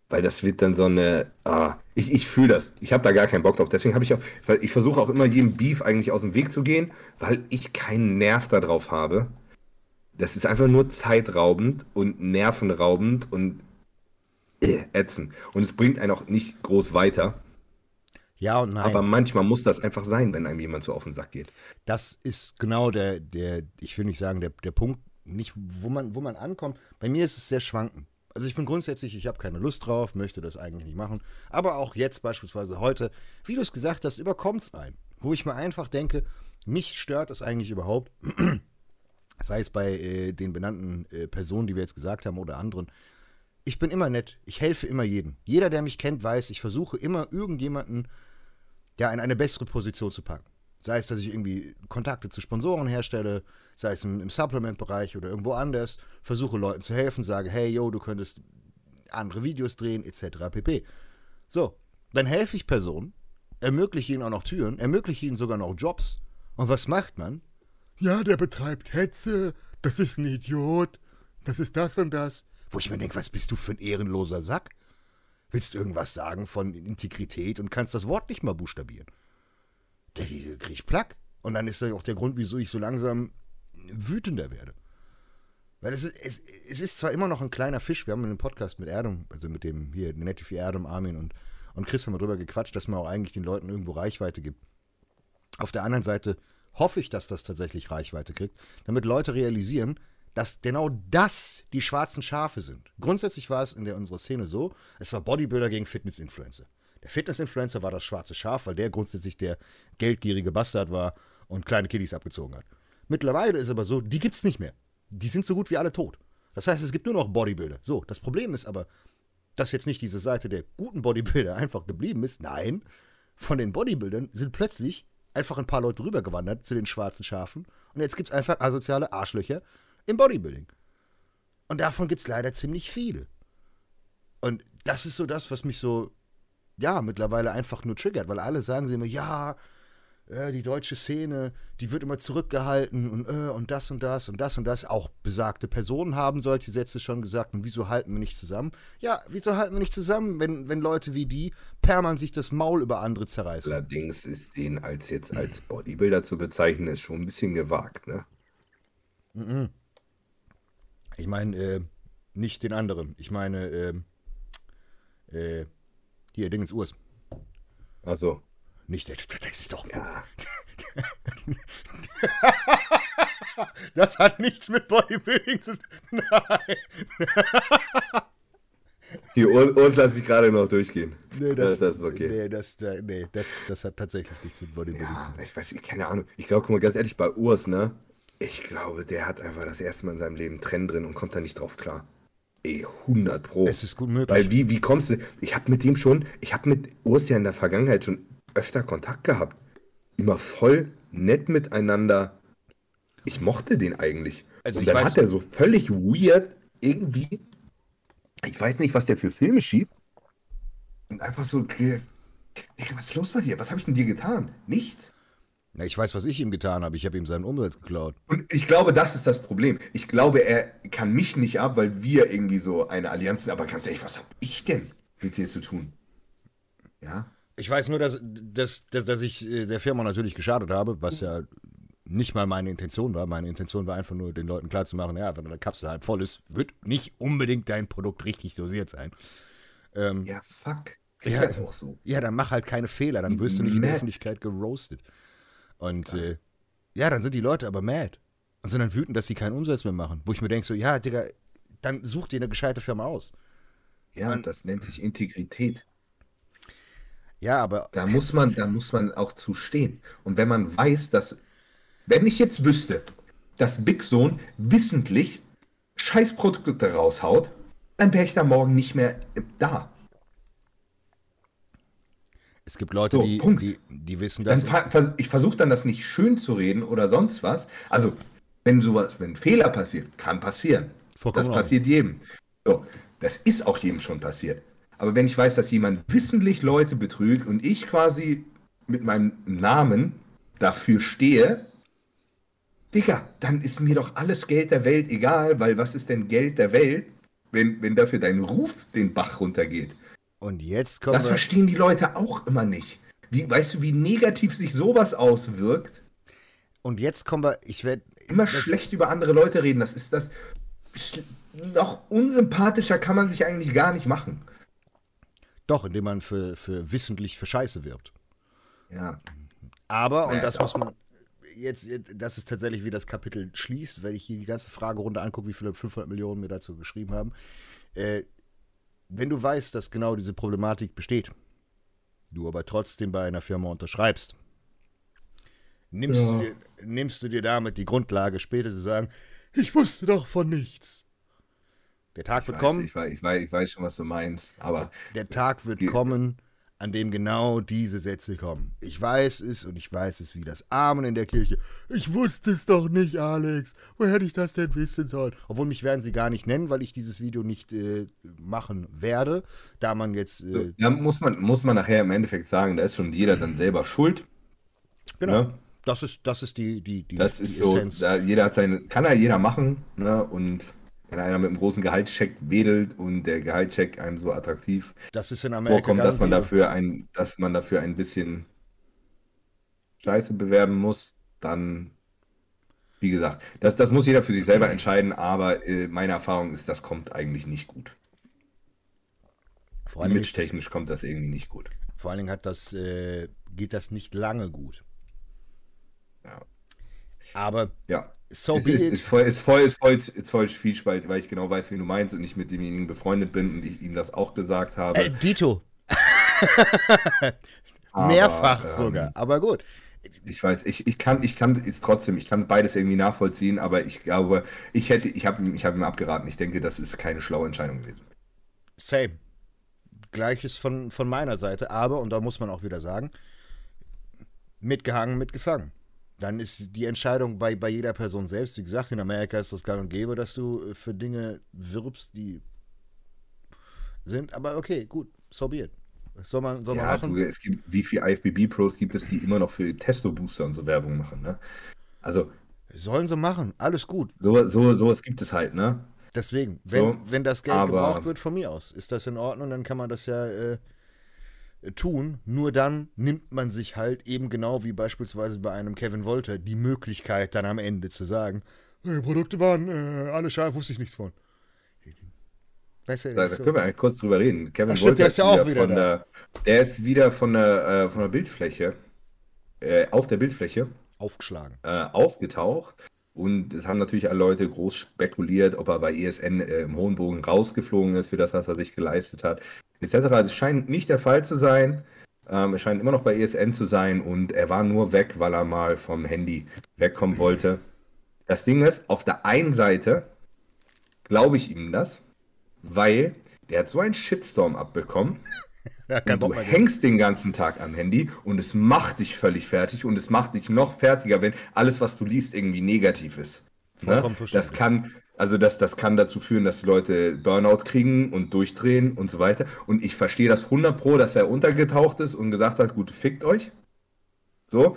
Weil das wird dann so eine. Ah, ich ich fühle das. Ich habe da gar keinen Bock drauf. Deswegen habe ich auch. Weil ich versuche auch immer jedem Beef eigentlich aus dem Weg zu gehen, weil ich keinen Nerv darauf habe. Das ist einfach nur zeitraubend und nervenraubend und ätzend. Und es bringt einen auch nicht groß weiter. Ja und nein. Aber manchmal muss das einfach sein, wenn einem jemand so auf den Sack geht. Das ist genau der, der ich will nicht sagen, der, der Punkt, nicht, wo man, wo man ankommt. Bei mir ist es sehr schwanken. Also ich bin grundsätzlich, ich habe keine Lust drauf, möchte das eigentlich nicht machen. Aber auch jetzt beispielsweise heute, wie du es gesagt hast, überkommt es ein. Wo ich mir einfach denke, mich stört es eigentlich überhaupt, sei es bei äh, den benannten äh, Personen, die wir jetzt gesagt haben oder anderen. Ich bin immer nett, ich helfe immer jedem. Jeder, der mich kennt, weiß, ich versuche immer irgendjemanden ja, in eine bessere Position zu packen. Sei es, dass ich irgendwie Kontakte zu Sponsoren herstelle, sei es im, im Supplement-Bereich oder irgendwo anders, versuche Leuten zu helfen, sage, hey, yo, du könntest andere Videos drehen, etc. pp. So, dann helfe ich Personen, ermögliche ihnen auch noch Türen, ermögliche ihnen sogar noch Jobs. Und was macht man? Ja, der betreibt Hetze, das ist ein Idiot, das ist das und das. Wo ich mir denke, was bist du für ein ehrenloser Sack? willst irgendwas sagen von Integrität und kannst das Wort nicht mal buchstabieren. Da krieg ich Plack. Und dann ist das auch der Grund, wieso ich so langsam wütender werde. Weil es ist, es, es ist zwar immer noch ein kleiner Fisch, wir haben in einem Podcast mit Erdem, also mit dem hier, Netify Erdem, Armin und, und Chris haben wir drüber gequatscht, dass man auch eigentlich den Leuten irgendwo Reichweite gibt. Auf der anderen Seite hoffe ich, dass das tatsächlich Reichweite kriegt, damit Leute realisieren, dass genau das die schwarzen Schafe sind. Grundsätzlich war es in der unserer Szene so, es war Bodybuilder gegen Fitness-Influencer. Der Fitness-Influencer war das schwarze Schaf, weil der grundsätzlich der geldgierige Bastard war und kleine Kiddies abgezogen hat. Mittlerweile ist aber so, die gibt's nicht mehr. Die sind so gut wie alle tot. Das heißt, es gibt nur noch Bodybuilder. So, das Problem ist aber, dass jetzt nicht diese Seite der guten Bodybuilder einfach geblieben ist. Nein, von den Bodybuildern sind plötzlich einfach ein paar Leute rübergewandert zu den schwarzen Schafen und jetzt gibt es einfach asoziale Arschlöcher, im Bodybuilding. Und davon gibt es leider ziemlich viele. Und das ist so das, was mich so, ja, mittlerweile einfach nur triggert, weil alle sagen sie immer, ja, äh, die deutsche Szene, die wird immer zurückgehalten und, äh, und das und das und das und das. Auch besagte Personen haben solche Sätze schon gesagt. Und wieso halten wir nicht zusammen? Ja, wieso halten wir nicht zusammen, wenn, wenn Leute wie die permanent sich das Maul über andere zerreißen? Allerdings ist den als jetzt als Bodybuilder zu bezeichnen, ist schon ein bisschen gewagt, ne? Mhm. Ich meine, äh, nicht den anderen. Ich meine, äh, äh, hier, Dingens Urs. Also. Nicht der, das ist doch. Ja. das hat nichts mit Bodybuilding zu tun. Nein. Hier, Urs lasse ich gerade noch durchgehen. Nee, das, das ist okay. Nee, das, nee das, das hat tatsächlich nichts mit Bodybuilding Ja, zu tun. ich weiß nicht, keine Ahnung. Ich glaube, guck mal, ganz ehrlich, bei Urs, ne? Ich glaube, der hat einfach das erste Mal in seinem Leben Trend drin und kommt da nicht drauf klar. Ey, 100 Pro. Es ist gut möglich. Weil wie, wie kommst du? Ich habe mit dem schon, ich habe mit Urs ja in der Vergangenheit schon öfter Kontakt gehabt. Immer voll nett miteinander. Ich mochte den eigentlich. Also und dann weiß- hat er so völlig weird irgendwie, ich weiß nicht, was der für Filme schiebt. Und einfach so, was ist los bei dir? Was habe ich denn dir getan? Nichts. Na, ich weiß, was ich ihm getan habe. Ich habe ihm seinen Umsatz geklaut. Und ich glaube, das ist das Problem. Ich glaube, er kann mich nicht ab, weil wir irgendwie so eine Allianz sind. Aber ganz ehrlich, was habe ich denn mit dir zu tun? Ja? Ich weiß nur, dass, dass, dass, dass ich äh, der Firma natürlich geschadet habe, was ja nicht mal meine Intention war. Meine Intention war einfach nur, den Leuten klarzumachen, ja, wenn deine Kapsel halb voll ist, wird nicht unbedingt dein Produkt richtig dosiert sein. Ähm, Ja, fuck. Ist Ja. halt auch so. Ja, dann mach halt keine Fehler, dann wirst du nicht in der. Öffentlichkeit geroastet. Und äh, ja, dann sind die Leute aber mad. Und sind dann wütend, dass sie keinen Umsatz mehr machen. Wo ich mir denke, so, ja, Digga, dann such dir eine gescheite Firma aus. Ja, Man- das nennt sich Integrität. Ja, aber Da muss man, da muss man auch zu stehen. Und wenn man weiß, dass, wenn ich jetzt wüsste, dass Big Sohn wissentlich Scheißprodukte raushaut, dann wäre ich da morgen nicht mehr da. Es gibt Leute, So, die, die, die wissen das. ich versuche dann das nicht schön zu reden oder sonst was. Also, wenn sowas, wenn ein Fehler passiert, kann passieren. Vollkommen das passiert jedem. So, das ist auch jedem schon passiert. Aber wenn ich weiß, dass jemand wissentlich Leute betrügt und ich quasi mit meinem Namen dafür stehe, Digga, dann ist mir doch alles Geld der Welt egal, weil was ist denn Geld der Welt, wenn, wenn dafür dein Ruf den Bach runtergeht? Und jetzt kommen Das verstehen die Leute auch immer nicht. Wie, weißt du, wie negativ sich sowas auswirkt? Und jetzt kommen wir. Ich werde. Immer schlecht über andere Leute reden. Das ist das. Noch unsympathischer kann man sich eigentlich gar nicht machen. Doch, indem man für, für wissentlich für Scheiße wirbt. Ja. Aber, und Naja, das muss man. Jetzt, jetzt- das ist tatsächlich, wie das Kapitel schließt, wenn ich hier die ganze Fragerunde angucke, wie viele 500 Millionen mir dazu geschrieben haben. Äh, wenn du weißt, dass genau diese Problematik besteht, du aber trotzdem bei einer Firma unterschreibst, nimmst, Ja. du, dir, nimmst du dir damit die Grundlage, später zu sagen, ich wusste doch von nichts. Der Tag Ich wird weiß, kommen, ich, weiß, ich, weiß, ich weiß schon, was du meinst. Aber der Tag wird die- kommen, an dem genau diese Sätze kommen. Ich weiß es und ich weiß es wie das Amen in der Kirche. Ich wusste es doch nicht, Alex. Wo hätte ich das denn wissen sollen? Obwohl mich werden sie gar nicht nennen, weil ich dieses Video nicht äh, machen werde, da man jetzt äh, da muss man, muss man nachher im Endeffekt sagen, da ist schon jeder dann selber schuld. genau. ne? Das ist das ist die die die, Das die ist so, Essenz. da, jeder hat seine, kann ja jeder machen. Ne? Und wenn einer mit einem großen Gehaltscheck wedelt und der Gehaltscheck einem so attraktiv Das ist in Amerika vorkommt, dass man dafür ein, dass man dafür ein bisschen Scheiße bewerben muss, dann, wie gesagt, das, das muss jeder für sich selber entscheiden, aber äh, meine Erfahrung ist, das kommt eigentlich nicht gut. Vor das, Image-technisch kommt das irgendwie nicht gut. vor allen Dingen hat das äh, geht das nicht lange gut. Ja. Aber Ja. So es ist, ist, voll, ist, voll, ist, voll, ist voll Zwiespalt, weil ich genau weiß, wie du meinst und ich mit demjenigen befreundet bin und ich ihm das auch gesagt habe. Äh, Dito. Aber, Mehrfach ähm, sogar. Aber gut. Ich weiß, ich, ich kann, ich kann es trotzdem, ich kann beides irgendwie nachvollziehen, aber ich glaube, ich hätte, ich habe ich hab ihm abgeraten. Ich denke, das ist keine schlaue Entscheidung gewesen. Same. Gleiches von, von meiner Seite, aber, und da muss man auch wieder sagen, mitgehangen, mitgefangen. Dann ist die Entscheidung bei, bei jeder Person selbst. Wie gesagt, in Amerika ist das gang und gäbe, dass du äh, für Dinge wirbst, die sind. Aber okay, gut, so be it. Soll man, soll man Ja, machen? du, es gibt, wie viele IFBB-Pros gibt es, die immer noch für Testo-Booster und so Werbung machen, ne? Also, Sollen sie machen, alles gut. so, so, sowas gibt es halt, ne? Deswegen, wenn, So, wenn das Geld aber- gebraucht wird, von mir aus, ist das in Ordnung, dann kann man das ja äh, tun. Nur dann nimmt man sich halt eben genau wie beispielsweise bei einem Kevin Wolter die Möglichkeit, dann am Ende zu sagen, "Äh, Produkte waren äh, alle scharf, wusste ich nichts von. Weißt du, Da, so. können wir eigentlich kurz drüber reden. Kevin Ach, stimmt, Wolter der ist ja auch wieder von der, der ist wieder von der, äh, von der Bildfläche, äh, auf der Bildfläche aufgeschlagen. äh, aufgetaucht. Und es haben natürlich alle Leute groß spekuliert, ob er bei ESN äh, im hohen Bogen rausgeflogen ist für das, was er sich geleistet hat, etc. Es scheint nicht der Fall zu sein. Ähm, er scheint immer noch bei ESN zu sein und er war nur weg, weil er mal vom Handy wegkommen wollte. Das Ding ist, auf der einen Seite glaube ich ihm das, weil der hat so einen Shitstorm abbekommen. Ja, Und du hängst den ganzen Tag am Handy und es macht dich völlig fertig und es macht dich noch fertiger, wenn alles, was du liest, irgendwie negativ ist. Ne? Das kann, also das, das kann dazu führen, dass die Leute Burnout kriegen und durchdrehen und so weiter. Und ich verstehe das 100 pro, dass er untergetaucht ist und gesagt hat, gut, fickt euch. So.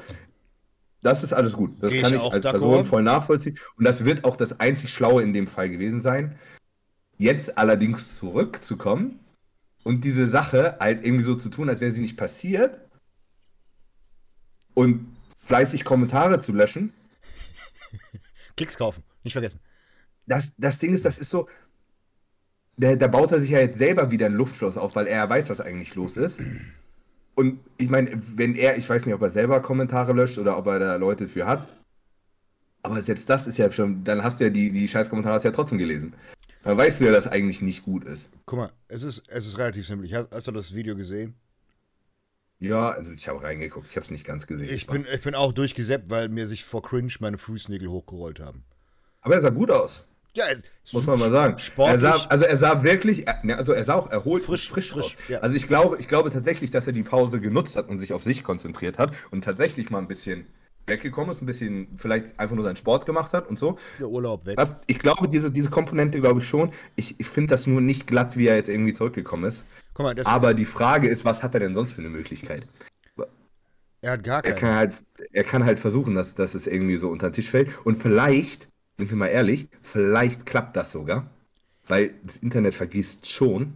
Das ist alles gut. Das Geh kann ich ich als. Person voll nachvollziehen. Und das wird auch das einzig Schlaue in dem Fall gewesen sein. Jetzt allerdings zurückzukommen und diese Sache halt irgendwie so zu tun, als wäre sie nicht passiert und fleißig Kommentare zu löschen. Klicks kaufen, nicht vergessen. Das, das Ding ist, das ist so. da, da baut er sich ja jetzt selber wieder ein Luftschloss auf, weil er weiß, was eigentlich los ist. Und ich meine, wenn er, ich weiß nicht, ob er selber Kommentare löscht oder ob er da Leute für hat. Aber selbst das ist ja schon, dann hast du ja die, die Scheißkommentare hast du ja trotzdem gelesen. Dann weißt du ja, dass eigentlich nicht gut ist. Guck mal, es ist, es ist relativ simpel. Hast, hast du das Video gesehen? Ja, also ich habe reingeguckt, ich habe es nicht ganz gesehen. Ich bin, ich bin auch durchgesäppt, weil mir sich vor Cringe meine Fußnägel hochgerollt haben. Aber er sah gut aus. Ja, muss man mal sagen. Sportlich. Er sah, also er sah wirklich, also er sah auch erholt Frisch, frisch, frisch, ja. Also ich glaube, ich glaube tatsächlich, dass er die Pause genutzt hat und sich auf sich konzentriert hat und tatsächlich mal ein bisschen weggekommen ist, ein bisschen vielleicht einfach nur seinen Sport gemacht hat und so. Der Urlaub weg. Was, ich glaube, diese, diese Komponente glaube ich schon. Ich, ich finde das nur nicht glatt, wie er jetzt irgendwie zurückgekommen ist. Mal, das, Aber die Frage ist, was hat er denn sonst für eine Möglichkeit? er hat gar Er keine. kann halt, er kann halt versuchen, dass, dass es irgendwie so unter den Tisch fällt. Und vielleicht, sind wir mal ehrlich, vielleicht klappt das sogar. Weil das Internet vergisst schon.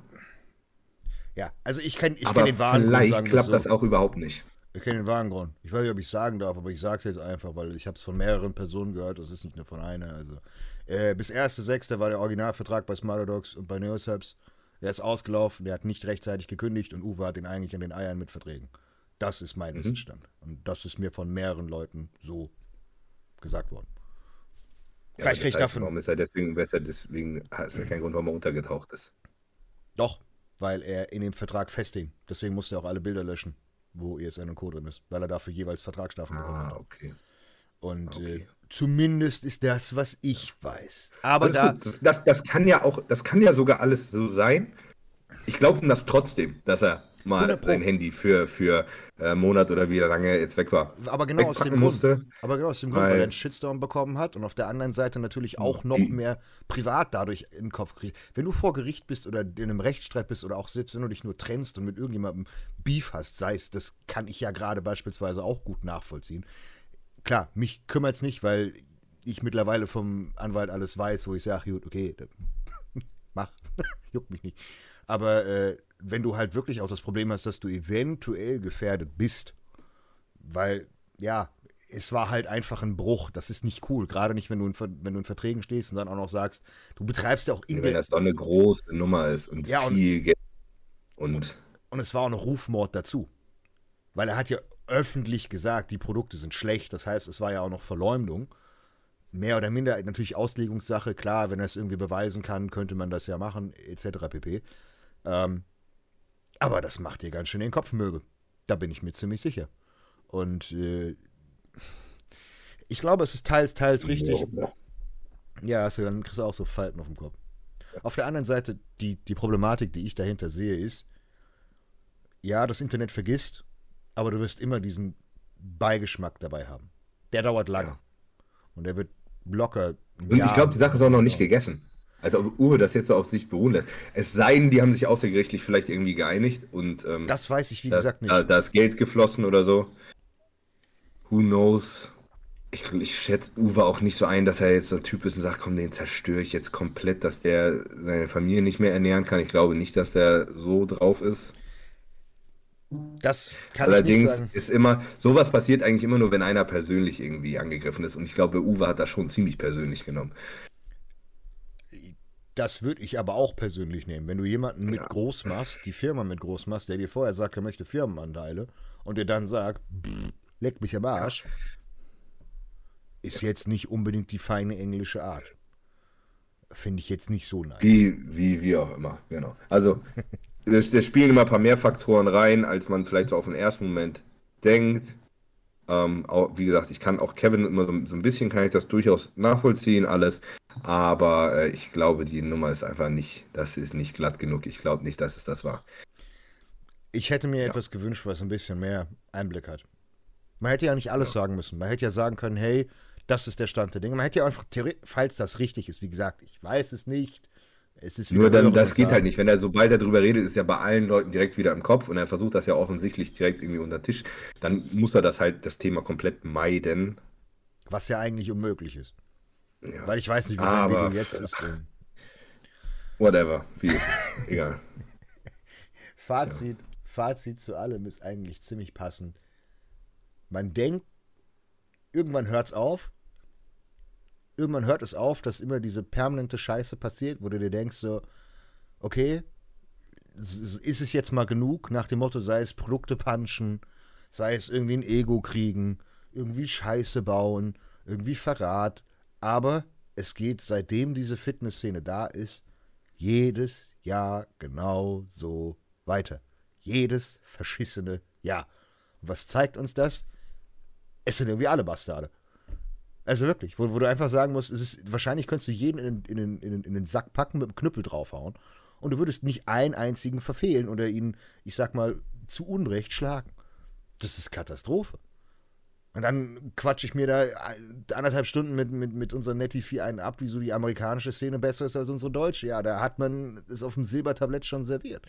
Ja, also ich kenne ich kenn den wahren vielleicht sagen klappt so. das auch überhaupt nicht. Ich kenne den wahren Grund. Ich weiß nicht, ob ich sagen darf, aber ich sage es jetzt einfach, weil ich habe es von mehreren Personen gehört. Das ist nicht nur von einer. Also äh, bis 1.6. war der Originalvertrag bei Smarterdogs und bei Neosubs. Der ist ausgelaufen, der hat nicht rechtzeitig gekündigt und Uwe hat ihn eigentlich an den Eiern mit Verträgen. Das ist mein Mhm. Wissensstand. Und das ist mir von mehreren Leuten so gesagt worden. Ja, Vielleicht krieg ich das heißt, davon- Warum ist er deswegen, ist er deswegen, ist ja kein Grund, warum er untergetaucht ist. Doch, weil er in dem Vertrag festhing. Deswegen musste er auch alle Bilder löschen, wo ESN und Co. drin ist, weil er dafür jeweils Vertragsstrafen bekommen Ah, hat. okay. Und äh, okay. zumindest ist das, was ich weiß. Aber da. Das, das, das kann ja auch, das kann ja sogar alles so sein. Ich glaube ihm das trotzdem, dass er mal 100 Pro. sein Handy für, für äh, einen Monat oder wie lange er jetzt weg war. aber genau aus dem wegpacken Grund. musste. Aber genau aus dem Grund, weil, weil- er einen Shitstorm bekommen hat und auf der anderen Seite natürlich auch noch Die- mehr privat dadurch in den Kopf kriegt. Wenn du vor Gericht bist oder in einem Rechtsstreit bist oder auch selbst wenn du dich nur trennst und mit irgendjemandem Beef hast, sei es, das kann ich ja gerade beispielsweise auch gut nachvollziehen. Klar, mich kümmert es nicht, weil ich mittlerweile vom Anwalt alles weiß, wo ich sage, gut, okay, mach, juckt mich nicht. Aber äh, wenn du halt wirklich auch das Problem hast, dass du eventuell gefährdet bist, weil, ja, es war halt einfach ein Bruch. Das ist nicht cool. Gerade nicht, wenn du, in, wenn du in Verträgen stehst und dann auch noch sagst, du betreibst ja auch in Wenn das so eine große Nummer ist und Ja, und- viel Geld. Und Und es war auch noch Rufmord dazu. Weil er hat ja öffentlich gesagt, die Produkte sind schlecht. Das heißt, es war ja auch noch Verleumdung. Mehr oder minder natürlich Auslegungssache. Klar, wenn er es irgendwie beweisen kann, könnte man das ja machen, etc. pp. Ähm, aber das macht dir ganz schön den Kopf möge. Da bin ich mir ziemlich sicher. Und äh, ich glaube, es ist teils, teils richtig. Ja, hast du, dann kriegst du auch so Falten auf dem Kopf. Auf der anderen Seite, die, die Problematik, die ich dahinter sehe, ist, ja, das Internet vergisst, aber du wirst immer diesen Beigeschmack dabei haben. Der dauert lange. Ja. Und der wird locker. Und ich glaube, die Sache ist auch noch nicht gegessen. Also ob Uwe das jetzt so auf sich beruhen lässt. Es sei denn, die haben sich außergerichtlich vielleicht irgendwie geeinigt und ähm, Das weiß ich, wie da, gesagt, nicht. Da, da ist Geld geflossen oder so. Who knows? Ich, ich schätze Uwe auch nicht so ein, dass er jetzt so ein Typ ist und sagt, komm, den zerstöre ich jetzt komplett, dass der seine Familie nicht mehr ernähren kann. Ich glaube nicht, dass der so drauf ist. Das kann ich nicht Allerdings sagen. ist immer, sowas passiert eigentlich immer nur, wenn einer persönlich irgendwie angegriffen ist. Und ich glaube, Uwe hat das schon ziemlich persönlich genommen. Das würde ich aber auch persönlich nehmen. Wenn du jemanden mit Ja. groß machst, die Firma mit groß machst, der dir vorher sagt, er möchte Firmenanteile und dir dann sagt, "Pff, leck mich am Arsch, ist jetzt nicht unbedingt die feine englische Art. Finde ich jetzt nicht so nice. Wie, wie, wie auch immer, genau. Also, da da spielen immer ein paar mehr Faktoren rein, als man vielleicht so auf den ersten Moment denkt. Ähm, auch, wie gesagt, ich kann auch Kevin immer so, so ein bisschen, kann ich das durchaus nachvollziehen, alles. Aber äh, ich glaube, die Nummer ist einfach nicht, das ist nicht glatt genug. Ich glaube nicht, dass es das war. Ich hätte mir etwas gewünscht, was ein bisschen mehr Einblick hat. Man hätte ja nicht alles sagen müssen. Man hätte ja sagen können, hey, das ist der Stand der Dinge. Man hätte ja einfach, falls das richtig ist, wie gesagt, ich weiß es nicht. Es ist Nur dann, das geht halt nicht. Wenn er, sobald er drüber redet, ist ja bei allen Leuten direkt wieder im Kopf und er versucht das ja offensichtlich direkt irgendwie unter den Tisch. Dann muss er das halt, das Thema komplett meiden. Was ja eigentlich unmöglich ist. Ja. Weil ich weiß nicht, wie sein Aber- Video jetzt ist. Whatever. Wie, egal. Fazit, Fazit zu allem ist eigentlich ziemlich passend. Man denkt, irgendwann hört es auf. Irgendwann hört es auf, dass immer diese permanente Scheiße passiert, wo du dir denkst so, okay, ist es jetzt mal genug, nach dem Motto, sei es Produkte punchen, sei es irgendwie ein Ego kriegen, irgendwie Scheiße bauen, irgendwie Verrat, aber es geht, seitdem diese Fitnessszene da ist, jedes Jahr genau so weiter. Jedes verschissene Jahr. Und was zeigt uns das? Es sind irgendwie alle Bastarde. Also wirklich, wo, wo du einfach sagen musst, es ist, wahrscheinlich könntest du jeden in, in, in, in, den Sack packen mit dem Knüppel draufhauen und du würdest nicht einen einzigen verfehlen oder ihn, ich sag mal, zu Unrecht schlagen. Das ist Katastrophe. Und dann quatsche ich mir da anderthalb Stunden mit, mit, mit unserer Netty einen ab, wieso die amerikanische Szene besser ist als unsere deutsche. Ja, da hat man es auf dem Silbertablett schon serviert.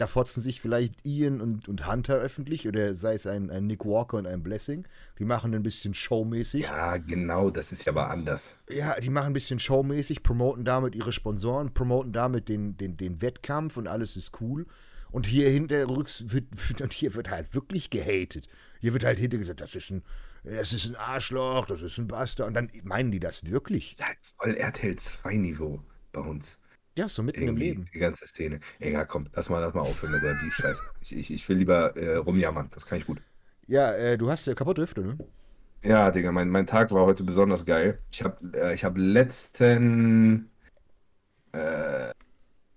Da fotzen sich vielleicht Ian und, und Hunter öffentlich oder sei es ein, ein Nick Walker und ein Blessing. Die machen ein bisschen showmäßig. Ja, genau, das ist ja aber anders. Ja, die machen ein bisschen showmäßig, promoten damit ihre Sponsoren, promoten damit den, den, den Wettkampf und alles ist cool. Und hier hinterrücks wird, und hier wird halt wirklich gehatet. Hier wird halt hinter gesagt, das ist ein, das ist ein Arschloch, das ist ein Bastard. Und dann meinen die das wirklich. Das ist halt voll RTL 2 Niveau bei uns. Ja, so mitten Irgendwie im Leben. Die ganze Szene. Egal, komm, lass mal, lass mal aufhören mit der Beef-Scheiße. Ich, ich, ich will lieber äh, rumjammern, das kann ich gut. Ja, äh, du hast ja kaputte Hüfte, ne? Ja, Digga, mein, mein Tag war heute besonders geil. Ich habe äh, hab letzten. Äh,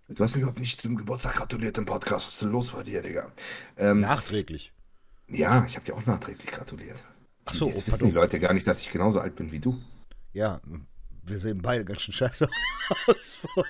du hast mich überhaupt nicht zum Geburtstag gratuliert im Podcast. Was ist denn los bei dir, Digga? Ähm, nachträglich. Ja, ich habe dir auch nachträglich gratuliert. Ach so, Jetzt oh, wissen die Leute gar nicht, dass ich genauso alt bin wie du. Ja, wir sehen beide ganz schön scheiße aus vor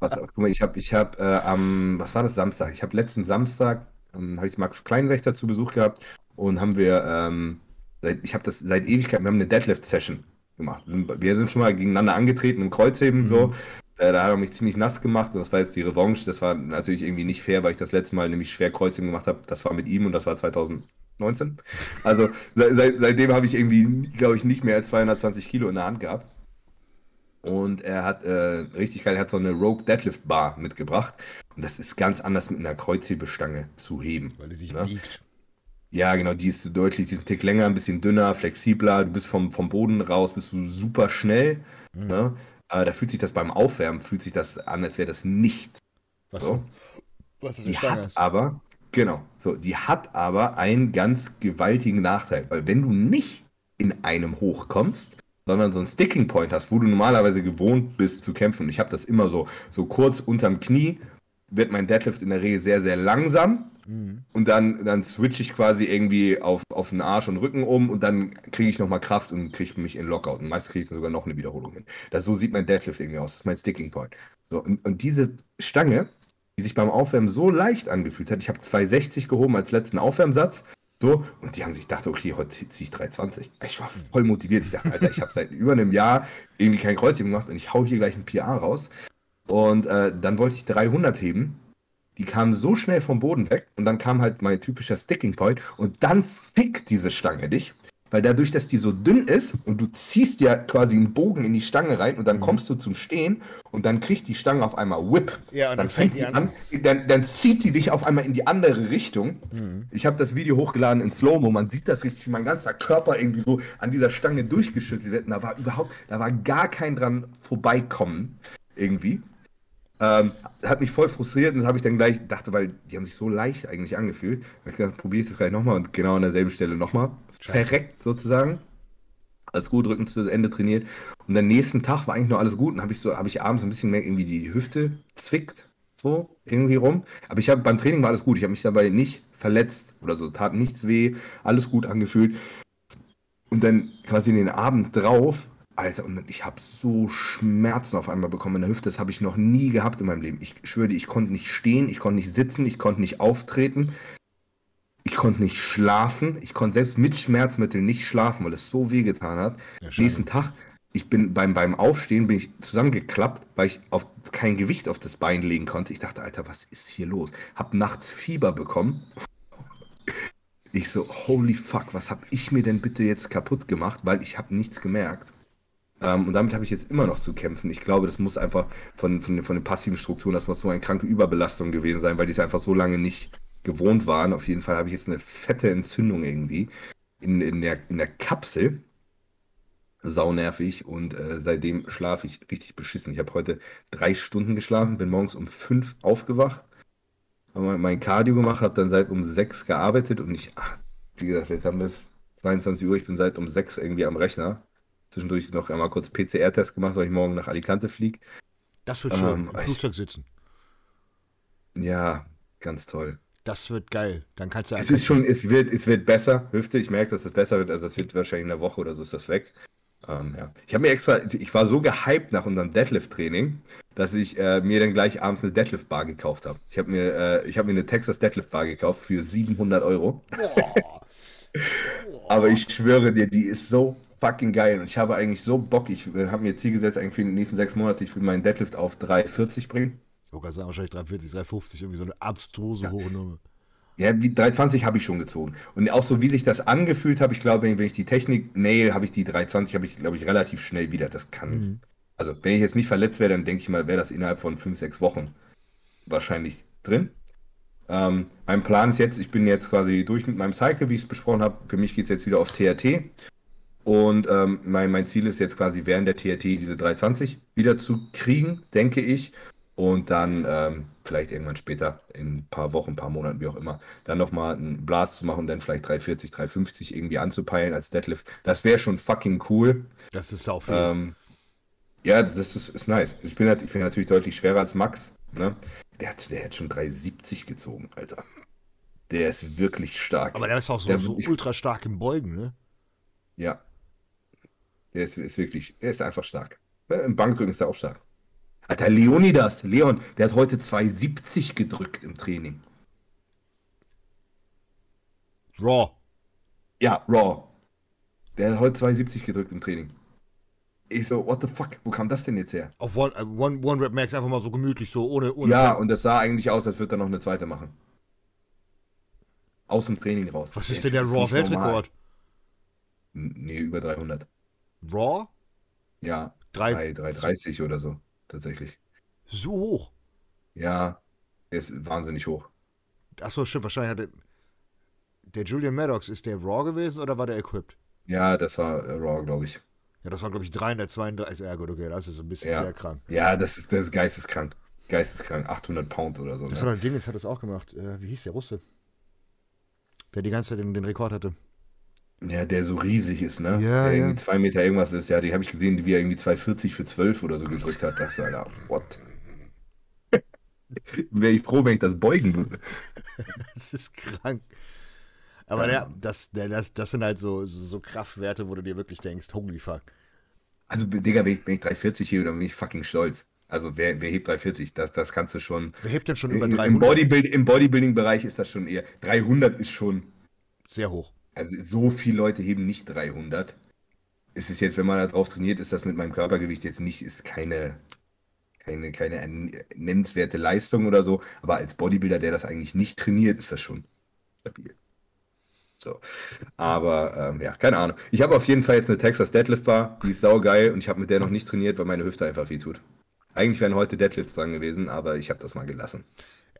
Guck mal, ich habe ich hab, äh, am, was war das, Samstag? Ich habe letzten Samstag, ähm, habe ich Max Kleinwächter zu Besuch gehabt und haben wir, ähm, seit, ich habe das seit Ewigkeiten, wir haben eine Deadlift-Session gemacht. Wir sind schon mal gegeneinander angetreten im Kreuzheben mhm. so. Äh, da hat er mich ziemlich nass gemacht und das war jetzt die Revanche. Das war natürlich irgendwie nicht fair, weil ich das letzte Mal nämlich schwer Kreuzheben gemacht habe. Das war mit ihm und das war 2000. 19. Also seit, seitdem habe ich irgendwie, glaube ich, nicht mehr als 220 Kilo in der Hand gehabt. Und er hat äh, richtig geil, er hat so eine Rogue Deadlift Bar mitgebracht. Und das ist ganz anders mit einer Kreuzhebestange zu heben. Weil die sich ne? biegt. Ja, genau, die ist deutlich, die ist ein Tick länger, ein bisschen dünner, flexibler. Du bist vom, vom Boden raus, bist du super schnell. Mhm. Ne? Aber da fühlt sich das beim Aufwärmen, fühlt sich das an, als wäre das nicht. Was, so. was die hat aber, Genau. So, die hat aber einen ganz gewaltigen Nachteil, weil wenn du nicht in einem hochkommst, sondern so einen Sticking Point hast, wo du normalerweise gewohnt bist zu kämpfen. Und ich habe das immer so, so kurz unterm Knie, wird mein Deadlift in der Regel sehr, sehr langsam. Mhm. Und dann, dann switch ich quasi irgendwie auf, auf den Arsch und Rücken um und dann kriege ich nochmal Kraft und kriege mich in Lockout. Und meist kriege ich dann sogar noch eine Wiederholung hin. Das, so sieht mein Deadlift irgendwie aus. Das ist mein Sticking Point. So, und, und diese Stange die sich beim Aufwärmen so leicht angefühlt hat. Ich habe 260 gehoben als letzten Aufwärmsatz. So, und die haben sich gedacht, okay, heute ziehe ich 320. Ich war voll motiviert. Ich dachte, Alter, ich habe seit über einem Jahr irgendwie kein Kreuzheben gemacht und ich hau hier gleich ein PA raus. Und äh, dann wollte ich 300 heben. Die kamen so schnell vom Boden weg und dann kam halt mein typischer Sticking Point und dann fickt diese Stange dich weil dadurch, dass die so dünn ist und du ziehst ja quasi einen Bogen in die Stange rein und dann mhm. kommst du zum Stehen und dann kriegt die Stange auf einmal Whip. Ja, und dann, dann fängt die an, an dann, dann, zieht die dich auf einmal in die andere Richtung. Mhm. Ich habe das Video hochgeladen in Slow-Mo, man sieht das richtig, wie mein ganzer Körper irgendwie so an dieser Stange durchgeschüttelt wird. Und da war überhaupt, da war gar kein dran vorbeikommen irgendwie. Ähm, hat mich voll frustriert und das habe ich dann gleich, dachte, weil die haben sich so leicht eigentlich angefühlt. Ich gedacht, probiere ich das gleich nochmal und genau an derselben Stelle nochmal verreckt sozusagen. Alles gut, Rücken zu Ende trainiert. Und am nächsten Tag war eigentlich noch alles gut. Und habe ich so, habe ich abends ein bisschen mehr irgendwie die Hüfte zwickt, so irgendwie rum. Aber ich habe beim Training war alles gut. Ich habe mich dabei nicht verletzt oder so, tat nichts weh, alles gut angefühlt. Und dann quasi den Abend drauf, Alter, und ich habe so Schmerzen auf einmal bekommen in der Hüfte. Das habe ich noch nie gehabt in meinem Leben. Ich schwöre dir, ich konnte nicht stehen, ich konnte nicht sitzen, ich konnte nicht auftreten. Ich konnte nicht schlafen. Ich konnte selbst mit Schmerzmitteln nicht schlafen, weil es so wehgetan hat. Ja, Nächsten Tag, ich bin beim, beim Aufstehen bin ich zusammengeklappt, weil ich auf kein Gewicht auf das Bein legen konnte. Ich dachte, Alter, was ist hier los? Hab nachts Fieber bekommen. Ich so, holy fuck, was hab ich mir denn bitte jetzt kaputt gemacht, weil ich habe nichts gemerkt. Ähm, und damit habe ich jetzt immer noch zu kämpfen. Ich glaube, das muss einfach von, von, von den passiven Strukturen, das muss so eine kranke Überbelastung gewesen sein, weil die es einfach so lange nicht gewohnt waren. Auf jeden Fall habe ich jetzt eine fette Entzündung irgendwie in, in, der, in der Kapsel. Saunervig und äh, seitdem schlafe ich richtig beschissen. Ich habe heute drei Stunden geschlafen, bin morgens um fünf aufgewacht, habe mein Cardio gemacht, habe dann seit um sechs gearbeitet und ich, ach, wie gesagt, jetzt haben wir es 22 Uhr, ich bin seit um sechs irgendwie am Rechner. Zwischendurch noch einmal kurz PCR-Test gemacht, weil ich morgen nach Alicante fliege. Das wird schön. Ähm, Im Flugzeug sitzen. Ja, ganz toll. Das wird geil. Dann kannst du Es ist schon, es wird, es wird besser. Hüfte, ich merke, dass es besser wird. Also, das wird wahrscheinlich in einer Woche oder so ist das weg. Ähm, ja. Ich habe mir extra, ich war so gehypt nach unserem Deadlift-Training, dass ich äh, mir dann gleich abends eine Deadlift-Bar gekauft habe. Ich habe mir, äh, ich habe mir eine Texas Deadlift-Bar gekauft für 700 Euro. Aber ich schwöre dir, die ist so fucking geil. Und ich habe eigentlich so Bock. Ich äh, habe mir Ziel gesetzt, eigentlich für die nächsten sechs Monate, ich will meinen Deadlift auf 340 bringen. Ich wollte gerade sagen, wahrscheinlich 340, 350, irgendwie so eine abstruse hohe Nummer. Ja, die 320 habe ich schon gezogen. Und auch so, wie sich das angefühlt habe, ich glaube, wenn ich die Technik nail, habe ich die 320, habe ich, glaube ich, relativ schnell wieder. Das kann. Also, wenn ich jetzt nicht verletzt wäre, dann denke ich mal, wäre das innerhalb von 5, 6 Wochen wahrscheinlich drin. Ähm, mein Plan ist jetzt, ich bin jetzt quasi durch mit meinem Cycle, wie ich es besprochen habe. Für mich geht es jetzt wieder auf TRT. Und ähm, mein, mein Ziel ist jetzt quasi während der TRT diese 320 wieder zu kriegen, denke ich. Und dann ähm, vielleicht irgendwann später, in ein paar Wochen, ein paar Monaten, wie auch immer, dann nochmal einen Blast zu machen und dann vielleicht 340, 350 irgendwie anzupeilen als Deadlift. Das wäre schon fucking cool. Das ist sau viel. Ähm, ja, das ist, ist nice. Ich bin, halt, ich bin natürlich deutlich schwerer als Max. Ne? Der, hat, der hat schon 370 gezogen, Alter. Der ist wirklich stark. Aber der ist auch so, der- so ich- ultra stark im Beugen, ne? Ja. Der ist, ist wirklich, der ist einfach stark. Im Bankdrücken ist er auch stark. Alter, Leonidas, Leon, der hat heute 270 gedrückt im Training. Raw. Ja, Raw. Der hat heute 270 gedrückt im Training. Ich so, what the fuck, wo kam das denn jetzt her? Auf One, äh, One, One Rep Max einfach mal so gemütlich, so ohne. ohne Ja, und das sah eigentlich aus, als würde er noch eine zweite machen. Aus dem Training raus. Was ist denn der. Raw-Weltrekord? Nee, über 300. Raw? Ja, Drei- 3, 330 oder so, tatsächlich. So hoch. Ja, der ist wahnsinnig hoch. Achso, stimmt, wahrscheinlich hat der. Der Julian Maddox, ist der Raw gewesen oder war der equipped? Ja, das war äh, Raw, glaube ich. Ja, das waren, glaube ich, 332. Ja, gut, okay, das ist ein bisschen Ja. sehr krank. Ja, das ist, das ist geisteskrank. Geisteskrank. 800 Pound oder so. Das Ne? hat ein Ding, das hat das auch gemacht. Äh, wie hieß der Russe? Der die ganze Zeit den, den Rekord hatte. Ja, der so riesig ist, ne? Ja, der ja. irgendwie zwei Meter irgendwas ist. Ja, die habe ich gesehen, wie er irgendwie 240 für 12 oder so gedrückt hat. Das Alter, what? Wäre ich froh, wenn ich das beugen würde. Das ist krank. Aber Ja. der, das, der, das, das sind halt so, so, so Kraftwerte, wo du dir wirklich denkst, holy fuck. Also, Digga, wenn ich, wenn ich 340 hebe, dann bin ich fucking stolz. Also, wer, wer hebt 340? Das, das kannst du schon. Wer hebt denn schon über Im, im 300? Bodybuild, Im Bodybuilding-Bereich ist das schon eher. 300 ist schon. Sehr hoch. Also, so viele Leute heben nicht 300. Es ist jetzt, wenn man da drauf trainiert, ist das mit meinem Körpergewicht jetzt nicht, ist keine, keine, keine nennenswerte Leistung oder so. Aber als Bodybuilder, der das eigentlich nicht trainiert, ist das schon stabil. So. Aber ähm, ja, keine Ahnung. Ich habe auf jeden Fall jetzt eine Texas Deadlift Bar, die ist saugeil und ich habe mit der noch nicht trainiert, weil meine Hüfte einfach weh tut. Eigentlich wären heute Deadlifts dran gewesen, aber ich habe das mal gelassen.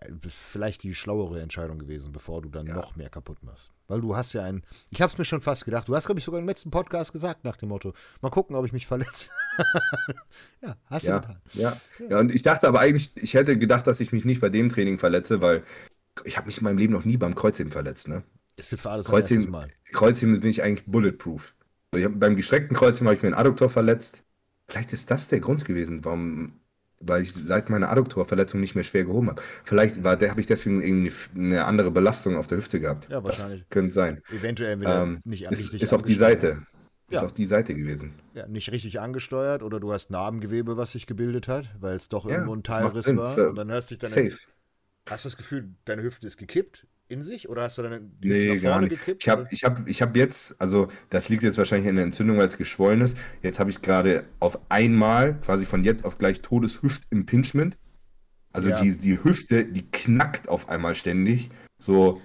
Ja, Vielleicht die schlauere Entscheidung gewesen, bevor du dann noch mehr kaputt machst. Weil du hast ja einen. Ich habe es mir schon fast gedacht. Du hast, glaube ich, sogar im letzten Podcast gesagt, nach dem Motto: Mal gucken, ob ich mich verletze. ja, hast du Ja, getan. ja. Ja, und ich dachte aber eigentlich, ich hätte gedacht, dass ich mich nicht bei dem Training verletze, weil ich habe mich in meinem Leben noch nie beim Kreuzheben verletzt. Ne? Es gibt für alles Kreuzheben, Mal. Kreuzheben bin ich eigentlich bulletproof. So, Ich hab, beim gestreckten Kreuzheben habe ich mir einen Adduktor verletzt. Vielleicht ist das der Grund gewesen, warum, weil ich seit meiner Adduktorverletzung nicht mehr schwer gehoben habe. Vielleicht war habe ich deswegen irgendwie eine andere Belastung auf der Hüfte gehabt. Ja, wahrscheinlich. Das könnte sein. Eventuell wieder Ähm, nicht ist, richtig ist auf die. Seite. Ist Ja. auf die Seite gewesen. Ja, nicht richtig angesteuert oder du hast Narbengewebe, was sich gebildet hat, weil es doch Ja, irgendwo ein Teilriss war. Und dann hörst dich dann. Safe. Hast du das Gefühl, deine Hüfte ist gekippt in sich oder hast du dann die Nee, nach gar vorne nicht. gekippt? Ich habe ich hab, ich hab jetzt, also das liegt jetzt wahrscheinlich in der Entzündung, weil es geschwollen ist. Jetzt habe ich gerade auf einmal, quasi von jetzt auf gleich Todeshüft-Impingement. Also Ja. die, die Hüfte, die knackt auf einmal ständig. So,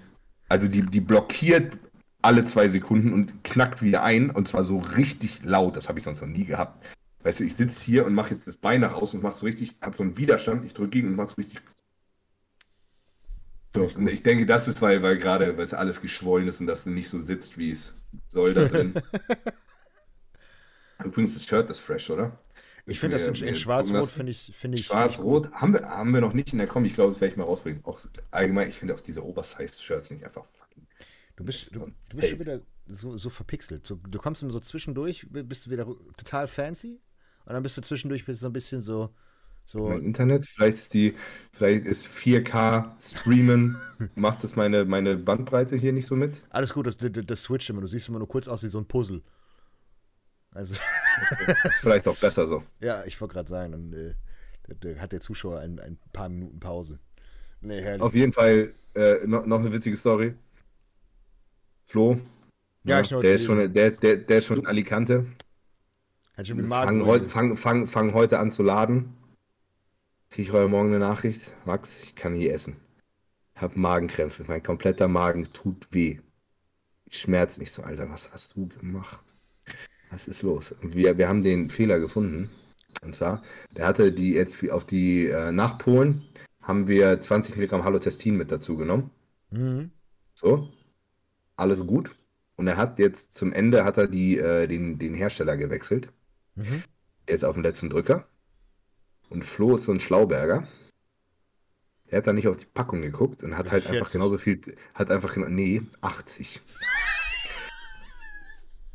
also die, die blockiert alle zwei Sekunden und knackt wieder ein. Und zwar so richtig laut. Das habe ich sonst noch nie gehabt. Weißt du, ich sitze hier und mache jetzt das Bein nach außen und mache so richtig, habe so einen Widerstand. Ich drücke gegen und mache so richtig. So, und ich denke, das ist, weil, weil gerade, weil es alles geschwollen ist und das nicht so sitzt, wie es soll da drin. Übrigens, das Shirt ist fresh, oder? Ich finde das in, in Schwarz-Rot, finde ich, finde ich. Schwarz-Rot haben wir, haben wir noch nicht in der Kombi. Ich glaube, das werde ich mal rausbringen. Auch allgemein, ich finde auch diese Oversized-Shirts nicht einfach fucking. Du bist, du, du bist schon wieder so, so verpixelt. So, du kommst immer so zwischendurch, bist du wieder total fancy und dann bist du zwischendurch bist du so ein bisschen so. So mein Internet, vielleicht ist die, vielleicht ist 4K streamen, macht das meine, meine Bandbreite hier nicht so mit. Alles gut, das, das, das switcht immer. Du siehst immer nur kurz aus wie so ein Puzzle. Also. ist vielleicht auch besser so. Ja, ich wollte gerade sagen, dann äh, da, hat der Zuschauer ein, ein paar Minuten Pause. Nee, herrlich. Auf jeden Fall äh, noch, noch eine witzige Story. Flo. Ja, ja der, ist schon, der, der, der ist schon in Alicante. Hat schon mit Fang, heute, fang, fang, fang heute an zu laden. Kriege ich heute Morgen eine Nachricht. Max, ich kann nie essen. Hab Magenkrämpfe. Mein kompletter Magen tut weh. Ich schmerze nicht so, Alter. Was hast du gemacht? Was ist los? Wir, wir haben den Fehler gefunden. Und zwar, der hatte die jetzt auf die äh, Nachpolen, haben wir 20 Milligramm Halotestin mit dazu genommen. Mhm. So, alles gut. Und er hat jetzt zum Ende hat er die, äh, den, den Hersteller gewechselt. Mhm. Jetzt auf den letzten Drücker. Und Flo ist so ein Schlauberger. Er hat da nicht auf die Packung geguckt und hat halt 40. einfach genauso viel, hat einfach genau, nee, 80.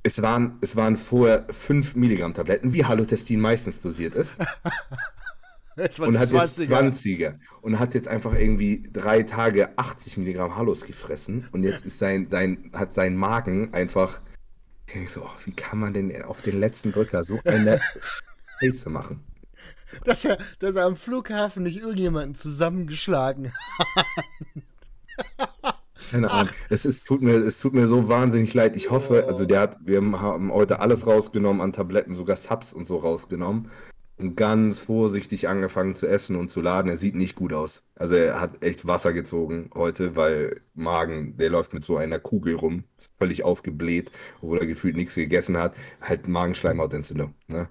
Es waren, es waren vorher 5 Milligramm Tabletten, wie Halotestin meistens dosiert ist. und hat 20er. jetzt 20er. Und hat jetzt einfach irgendwie drei Tage 80 Milligramm Halos gefressen. Und jetzt ist sein, sein, hat sein Magen einfach. Ich denke so, oh, wie kann man denn auf den letzten Drücker so eine Scheiße machen? Dass er, dass er am Flughafen nicht irgendjemanden zusammengeschlagen hat. Keine Ahnung. Es, ist, tut mir, es tut mir so wahnsinnig leid. Ich hoffe, also der hat, wir haben heute alles rausgenommen an Tabletten, sogar Subs und so rausgenommen. Und ganz vorsichtig angefangen zu essen und zu laden. Er sieht nicht gut aus. Also er hat echt Wasser gezogen heute, weil Magen, der läuft mit so einer Kugel rum, völlig aufgebläht, obwohl er gefühlt nichts gegessen hat. Halt Magenschleimhautentzündung. Ne?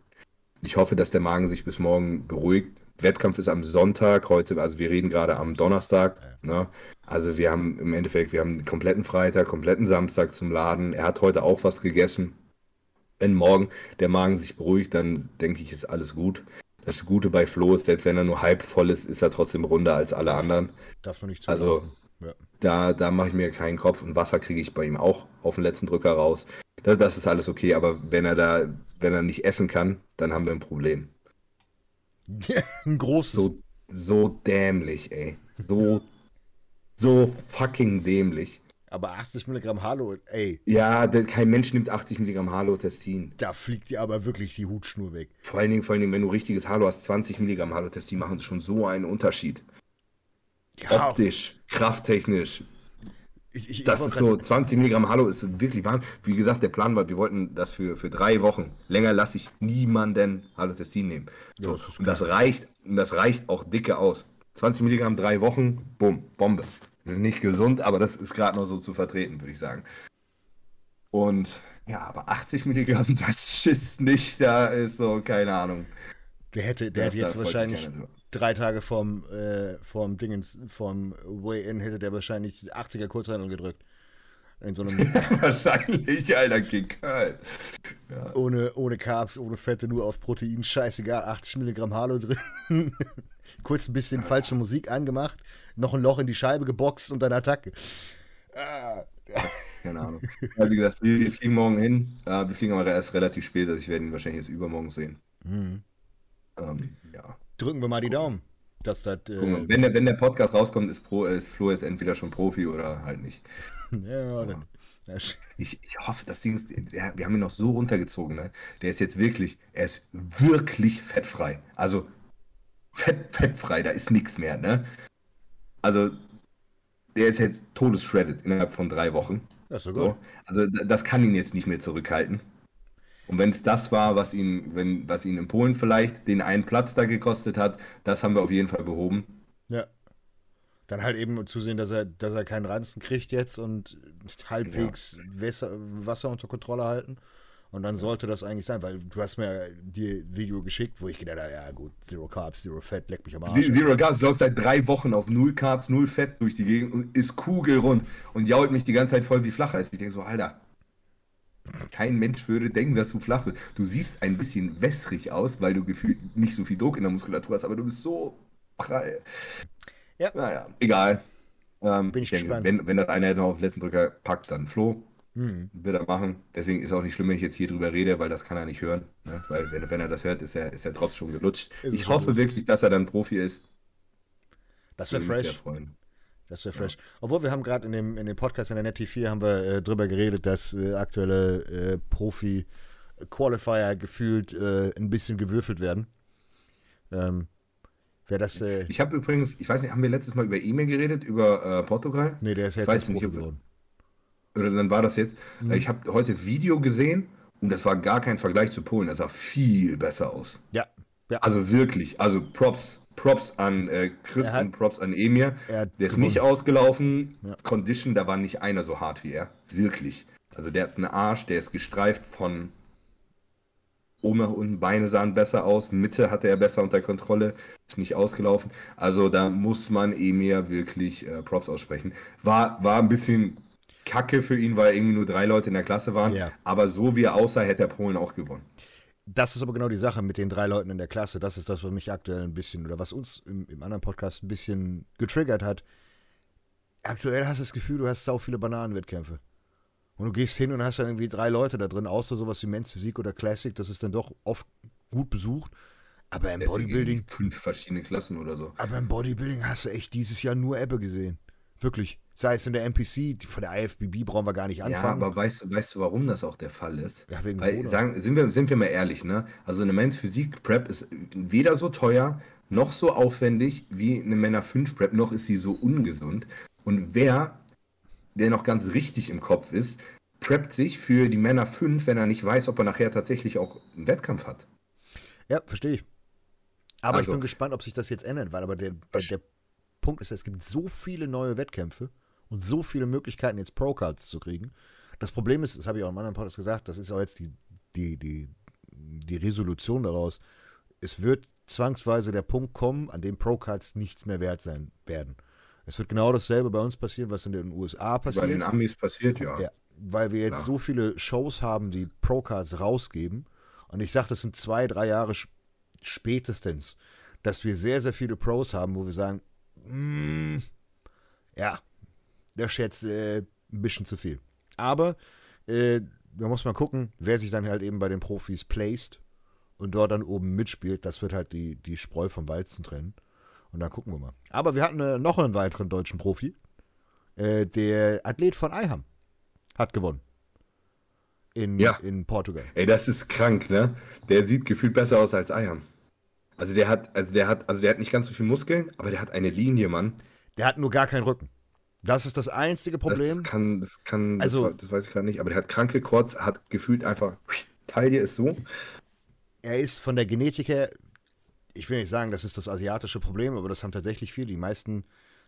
Ich hoffe, dass der Magen sich bis morgen beruhigt. Wettkampf ist am Sonntag, heute, also wir reden gerade am Donnerstag. Ne? Also wir haben im Endeffekt, wir haben den kompletten Freitag, kompletten Samstag zum Laden. Er hat heute auch was gegessen. Wenn morgen der Magen sich beruhigt, dann denke ich, ist alles gut. Das Gute bei Flo ist, selbst wenn er nur halb voll ist, ist er trotzdem runder als alle anderen. Darf man nicht zu Also ja. da, da mache ich mir keinen Kopf und Wasser kriege ich bei ihm auch auf den letzten Drücker raus. Das, das ist alles okay, aber wenn er da, wenn er nicht essen kann, dann haben wir ein Problem. ein großes. So, so dämlich, ey. So so fucking dämlich. Aber 80 Milligramm Halo, ey. Ja, kein Mensch nimmt 80 Milligramm Halotestin. Da fliegt dir aber wirklich die Hutschnur weg. Vor allen Dingen, vor allen Dingen, wenn du richtiges Halo hast, 20 Milligramm Halotestin machen schon so einen Unterschied. Ja, Optisch, krafttechnisch. Ich, ich, das ist so, 20 Milligramm Halo ist wirklich warm. Wie gesagt, der Plan war, wir wollten das für, für drei Wochen. Länger lasse ich niemanden Halotestin nehmen. So, das und das reicht, das reicht auch dicke aus. 20 Milligramm, drei Wochen, bumm, Bombe. Das ist nicht gesund, aber das ist gerade noch so zu vertreten, würde ich sagen. Und ja, aber 80 Milligramm, das ist nicht, da ist so, keine Ahnung. Der hätte, der hätte jetzt wahrscheinlich drei Tage vorm, äh, vorm Dingens, vorm Way-In hätte der wahrscheinlich 80er Kurzhandel gedrückt. In so einem wahrscheinlich, Alter, Kicker. Ja. Ohne, ohne Carbs, ohne Fette, nur auf Protein, scheißegal, 80 Milligramm Halo drin. Kurz ein bisschen falsche Musik angemacht, noch ein Loch in die Scheibe geboxt und dann Attacke. Ah. Keine Ahnung. Ja, wie gesagt, wir, fliegen morgen hin. Uh, wir fliegen aber erst relativ spät, also ich werde ihn wahrscheinlich jetzt übermorgen sehen. Mhm. Ähm, ja. Drücken wir mal die Daumen. Dass das, äh, wenn, der, wenn der Podcast rauskommt, ist, Pro, ist Flo jetzt entweder schon Profi oder halt nicht. ja, ja. Ich, ich hoffe, das Ding ist, wir haben ihn noch so runtergezogen, ne? Der ist jetzt wirklich, er ist wirklich fettfrei. Also fett, fettfrei, da ist nichts mehr, ne? Also, der ist jetzt todesshredded innerhalb von drei Wochen. Ja, so gut. Also, das kann ihn jetzt nicht mehr zurückhalten. Und wenn es das war, was ihn, wenn, was ihn in Polen vielleicht den einen Platz da gekostet hat, das haben wir auf jeden Fall behoben. Ja. Dann halt eben zusehen, dass er, dass er keinen Ranzen kriegt jetzt und halbwegs ja. Wasser, Wasser unter Kontrolle halten. Und dann sollte das eigentlich sein, weil du hast mir die Video geschickt, wo ich gedacht habe, ja gut, Zero Carbs, Zero Fett, leck mich am Arsch. Zero Carbs läuft seit drei Wochen auf null Carbs, null Fett durch die Gegend und ist kugelrund und jault mich die ganze Zeit voll wie Flacheis. Ich denke so, Alter, Kein Mensch würde denken, dass du flach bist. Du siehst ein bisschen wässrig aus, weil du gefühlt nicht so viel Druck in der Muskulatur hast, aber du bist so prall. Ja. Naja, egal. Ähm, Bin ich denke, gespannt. wenn, wenn das einer noch auf den letzten Drücker packt, dann Flo. Hm. Wird er machen. Deswegen ist auch nicht schlimm, wenn ich jetzt hier drüber rede, weil das kann er nicht hören. Ne? Weil wenn, wenn er das hört, ist, er, ist der Drops schon gelutscht. Ist ich hoffe gut. wirklich, dass er dann Profi ist. Das wäre Würde mich sehr fresh. freuen. Das wäre fresh. Obwohl wir haben gerade in dem, in dem Podcast in der Net 4 haben wir äh, drüber geredet, dass äh, aktuelle äh, Profi-Qualifier gefühlt äh, ein bisschen gewürfelt werden. Ähm, Wer das. Äh, Ich habe übrigens, ich weiß nicht, haben wir letztes Mal über E-Mail geredet, über äh, Portugal? nee, der ist jetzt erst nicht, geworden. Oder dann war das jetzt. Mhm. Ich habe heute Video gesehen und das war gar kein Vergleich zu Polen. Das sah viel besser aus. Ja, ja. Also wirklich, also Props, Props an äh, Chris hat- und Props an Emir. er Der ist gewonnen. nicht ausgelaufen. Ja. Condition, da war nicht einer so hart wie er. Wirklich. Also der hat einen Arsch, der ist gestreift von oben nach unten. Beine sahen besser aus. Mitte hatte er besser unter Kontrolle. Ist nicht ausgelaufen. Also da muss man Emir wirklich äh, Props aussprechen. War, war ein bisschen kacke für ihn, weil irgendwie nur drei Leute in der Klasse waren. Ja. Aber so wie er aussah, hätte er Polen auch gewonnen. Das ist aber genau die Sache mit den drei Leuten in der Klasse. Das ist das, was mich aktuell ein bisschen, oder was uns im, im anderen Podcast ein bisschen getriggert hat. Aktuell hast du das Gefühl, du hast sau viele Bananenwettkämpfe. Und du gehst hin und hast dann irgendwie drei Leute da drin, außer sowas wie Men's Physik oder Classic, das ist dann doch oft gut besucht. Aber im Deswegen Bodybuilding, fünf verschiedene Klassen oder so. aber im Bodybuilding hast du echt dieses Jahr nur Ebbe gesehen. Wirklich. Sei es in der NPC, von der IFBB brauchen wir gar nicht Ja, anfangen. aber weißt, du- weißt du, warum das auch der Fall ist? Ja, wegen Weil, Corona. sagen, sind, wir, sind wir mal ehrlich, ne? Also eine Men's Physik Prep ist weder so teuer, noch so aufwendig wie eine Männer 5 Prep, noch ist sie so ungesund. Und wer, der noch ganz richtig im Kopf ist, preppt sich für die Männer 5, wenn er nicht weiß, ob er nachher tatsächlich auch einen Wettkampf hat. Ja, verstehe ich. Aber ich Also- bin gespannt, ob sich das jetzt ändert, weil aber der, der, der Punkt ist, es gibt so viele neue Wettkämpfe und so viele Möglichkeiten, jetzt Pro-Cards zu kriegen. Das Problem ist, das habe ich auch im anderen Podcast gesagt, das ist auch jetzt die, die, die, die Resolution daraus. Es wird zwangsweise der Punkt kommen, an dem Pro-Cards nichts mehr wert sein werden. Es wird genau dasselbe bei uns passieren, was in den USA passiert. Bei den Amis passiert, ja. Ja, weil wir jetzt Klar. so viele Shows haben, die Pro-Cards rausgeben. Und ich sage, das sind zwei, drei Jahre spätestens, dass wir sehr, sehr viele Pros haben, wo wir sagen, mm, ja, ist jetzt äh, ein bisschen zu viel. Aber äh, da muss man gucken, wer sich dann halt eben bei den Profis placed und dort dann oben mitspielt. Das wird halt die, die Spreu vom Weizen trennen. Und dann gucken wir mal. Aber wir hatten äh, noch einen weiteren deutschen Profi. Äh, der Athlet von Eiham hat gewonnen. In, Ja. in Portugal. Ey, das ist krank, ne? Der sieht gefühlt besser aus als Ayam. Also der hat, also der hat, also der hat nicht ganz so viel Muskeln, aber der hat eine Linie, Mann. Der hat nur gar keinen Rücken. Das ist das einzige Das, Problem. das kann, das kann, Also- das, das weiß ich gerade nicht, aber der hat kranke Quads, hat gefühlt einfach, Taille ist so. er ist von der Genetik her, ich will nicht sagen, das ist das asiatische Problem, aber das haben tatsächlich viele. Die meisten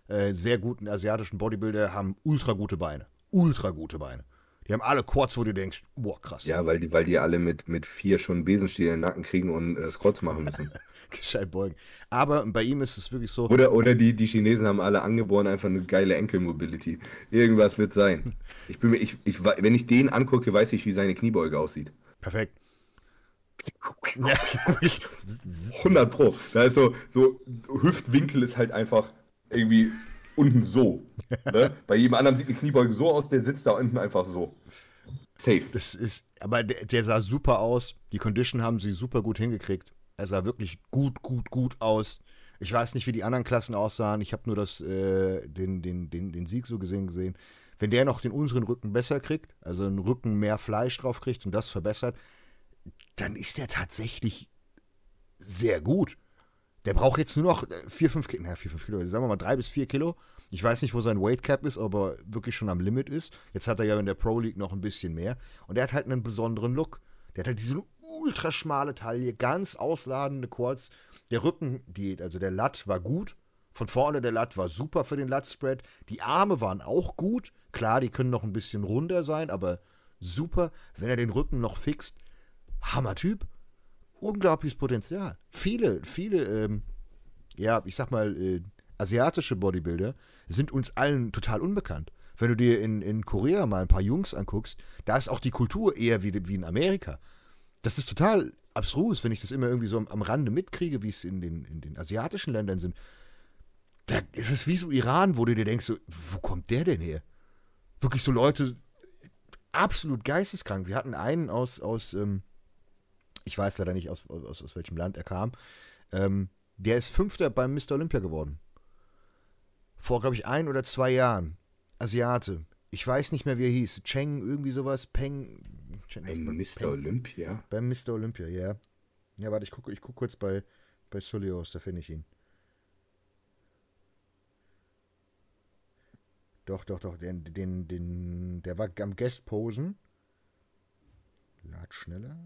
äh, sehr guten asiatischen Bodybuilder haben ultra gute Beine. Ultra gute Beine. Die haben alle Quads, wo du denkst, boah, krass. Ja, weil die, weil die alle mit, mit vier schon Besenstiel in den Nacken kriegen und äh, Squats machen müssen. Gescheit beugen. Aber bei ihm ist es wirklich so, Oder, oder die, die Chinesen haben alle angeboren einfach eine geile Enkelmobility. Irgendwas wird sein. Ich bin ich, ich, wenn ich den angucke, weiß ich, wie seine Kniebeuge aussieht. perfekt. Ja, 100 Pro. Da ist so, so Hüftwinkel ist halt einfach irgendwie unten so. Ne? Bei jedem anderen sieht eine Kniebeuge so aus, der sitzt da unten einfach so. Safe. das ist, aber der, der sah super aus. Die Condition haben sie super gut hingekriegt. Er sah wirklich gut, gut, gut aus. Ich weiß nicht, wie die anderen Klassen aussahen. Ich habe nur das, äh, den, den, den, den Sieg so gesehen gesehen. Wenn der noch den unteren Rücken besser kriegt, also einen Rücken mehr Fleisch drauf kriegt und das verbessert, dann ist der tatsächlich sehr gut. Der braucht jetzt nur noch 4, 5 Kilo, na, 4, 5 Kilo, sagen wir mal 3 bis 4 Kilo. Ich weiß nicht, wo sein Weight Cap ist, aber wirklich schon am Limit ist. Jetzt hat er ja in der Pro League noch ein bisschen mehr. Und er hat halt einen besonderen Look. Der hat halt diese ultra schmale Taille, ganz ausladende Quads. Der Rücken, die, also der Lat war gut. Von vorne der Lat war super für den Lat-Spread. Die Arme waren auch gut. Klar, die können noch ein bisschen runder sein, aber super. Wenn er den Rücken noch fixt, Hammer-Typ unglaubliches Potenzial. Viele, viele, ähm, ja, ich sag mal, äh, asiatische Bodybuilder sind uns allen total unbekannt. Wenn du dir in, in Korea mal ein paar Jungs anguckst, da ist auch die Kultur eher wie, wie in Amerika. Das ist total abstrus, wenn ich das immer irgendwie so am, am Rande mitkriege, wie es in den, in den asiatischen Ländern sind. Da ist es wie so Iran, wo du dir denkst, so, wo kommt der denn her? Wirklich so Leute, absolut geisteskrank. Wir hatten einen aus, aus ähm, ich weiß leider nicht, aus, aus, aus welchem Land er kam, ähm, der ist Fünfter beim Mr. Olympia geworden. Vor, glaube ich, ein oder zwei Jahren. Asiate. Ich weiß nicht mehr, wie er hieß. Cheng, irgendwie sowas. Peng. Cheng, Ein Mr. Peng. Olympia. Beim Mr. Olympia, ja. Ja, warte, ich gucke ich guck kurz bei, bei Solios, da finde ich ihn. Doch, doch, doch, den, den, den, der war am Guest-Posen. Lad schneller.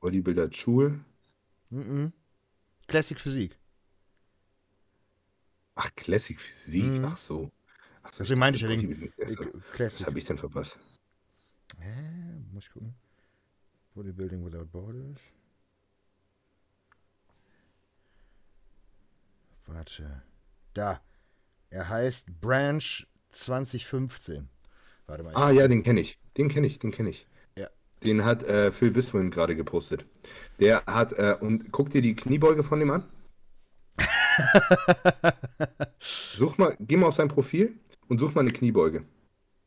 Bodybuilder Schul. Mhm. Classic Physik. Ach, Classic Physik. Mhm. Ach so. Ach so Deswegen meinte ich ja äh, Achso, Was Classic. habe ich denn verpasst? Hä? Muss ich gucken. Bodybuilding Without Borders. Warte. Da. Er heißt Branch 2015. Warte mal. Ah, ja, den kenne ich. Den kenne ich, den kenne ich. Ja. Den hat äh, Phil Wiswin gerade gepostet. Der hat, äh, und guck dir die Kniebeuge von dem an. Such mal, geh mal auf sein Profil und such mal eine Kniebeuge.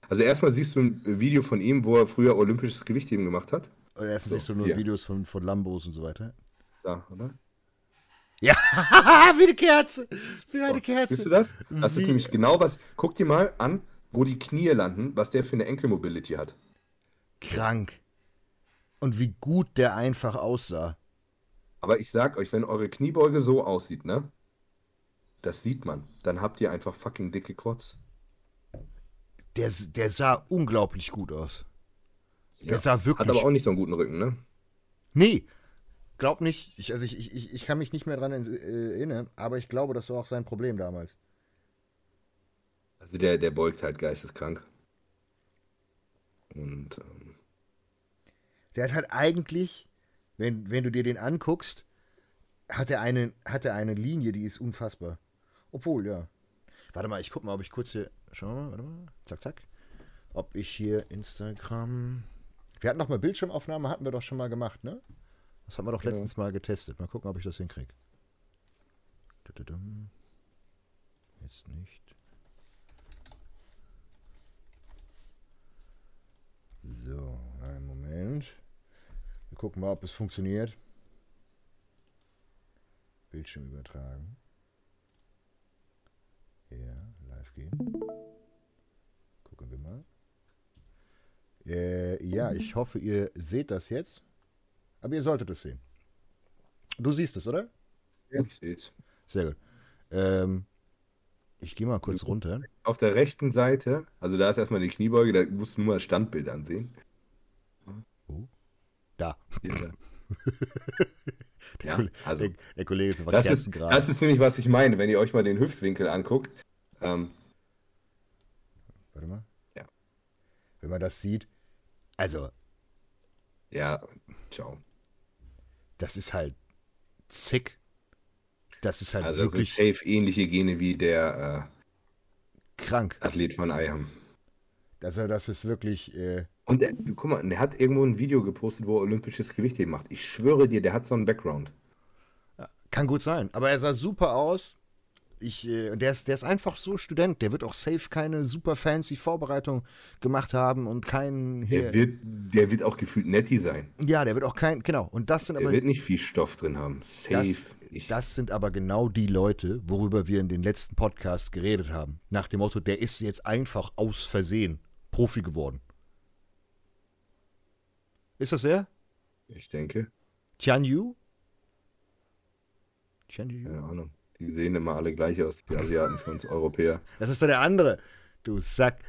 Also erstmal siehst du ein Video von ihm, wo er früher olympisches Gewichtheben gemacht hat. Oder erstens So, siehst du nur hier. Videos von, von Lambos und so weiter. Da, oder? Ja, wie eine Kerze. Wie eine Siehst du Kerze. das? Das Wie- ist nämlich genau was. Guck dir mal an, wo die Knie landen, was der für eine Enkelmobility hat. Krank. Und wie gut der einfach aussah. Aber ich sag euch, wenn eure Kniebeuge so aussieht, ne? Das sieht man. Dann habt ihr einfach fucking dicke Quads. Der, der sah unglaublich gut aus. Der Ja. sah Hat wirklich. aber auch nicht so einen guten Rücken, ne? Nee, glaub nicht. Ich, also ich, ich, ich kann mich nicht mehr dran äh, erinnern, aber ich glaube, das war auch sein Problem damals. Also der, der beugt halt geisteskrank. Und ähm, Der hat halt eigentlich, wenn, wenn du dir den anguckst, hat er, eine, hat er eine Linie, die ist unfassbar. Obwohl, ja. Warte mal, ich guck mal, ob ich kurz hier. Schau mal, warte mal. Zack, zack. Ob ich hier Instagram. Wir hatten doch mal Bildschirmaufnahme, hatten wir doch schon mal gemacht, ne? Das haben wir doch Genau. letztens mal getestet. Mal gucken, ob ich das hinkriege. Jetzt nicht. So, einen Moment. Wir gucken mal, ob es funktioniert. Bildschirm übertragen. Ja, live gehen. Gucken wir mal. Äh, ja, ich hoffe, ihr seht das jetzt. Aber ihr solltet es sehen. Du siehst es, oder? ich seh's. Sehr gut. Ähm, ich gehe mal kurz runter. Auf der rechten Seite, also da ist erstmal die Kniebeuge, da musst du nur mal das Standbild ansehen. Da. Hier, Der, Ja, Kollege, also- der, der Kollege ist Das ist, das ist nämlich, was ich meine, wenn ihr euch mal den Hüftwinkel anguckt. Ähm, Warte mal. Ja. Wenn man das sieht. Also, ja, ciao. das ist halt zick. Das ist halt Also wirklich safe ähnliche Gene wie der krank. äh, Athlet von Eiham. Also, das ist wirklich. Äh, Und der, guck mal, der hat irgendwo ein Video gepostet, wo er olympisches Gewichtheben macht. Ich schwöre dir, der hat so einen Background. kann gut sein. Aber er sah super aus. Ich, äh, der, ist, der ist einfach so Student. Der wird auch safe keine super fancy Vorbereitung gemacht haben und keinen. Der wird, der wird auch gefühlt netti sein. ja, der wird auch kein. Genau. Und das sind Der aber. wird nicht viel Stoff drin haben. Safe Das, nicht. das sind aber genau die Leute, worüber wir in den letzten Podcasts geredet haben. Nach dem Motto, der ist jetzt einfach aus Versehen Profi geworden. Ist das er? Ich denke. Tian Yu? Tian Yu? Keine Ahnung. Die sehen immer alle gleich aus, die Asiaten für uns Europäer. Das ist doch der andere. Du Sack.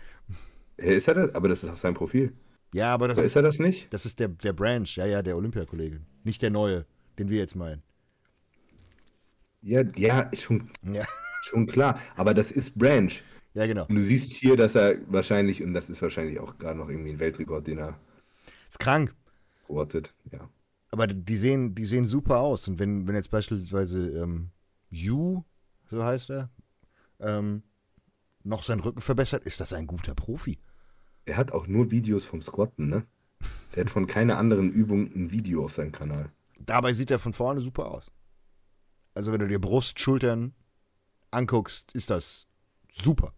Ist er das? Aber das ist auf seinem Profil. Ja, aber das Oder ist, ist er das nicht? das ist der, der Branch. Ja, ja, der Olympiakollege. Nicht der neue, den wir jetzt meinen. Ja, ja, schon, Ja, schon klar. Aber das ist Branch. ja genau. Und du siehst hier, dass er wahrscheinlich, und das ist wahrscheinlich auch gerade noch irgendwie ein Weltrekord, den er Ist krank. ortet. Ja. Aber die sehen, die sehen super aus. Und wenn, wenn jetzt beispielsweise ähm, Yu, so heißt er, ähm, noch seinen Rücken verbessert, ist das ein guter Profi. Er hat auch nur Videos vom Squatten, ne? Der hat von keiner anderen Übung ein Video auf seinem Kanal. Dabei sieht er von vorne super aus. Also wenn du dir Brust, Schultern anguckst, ist das super.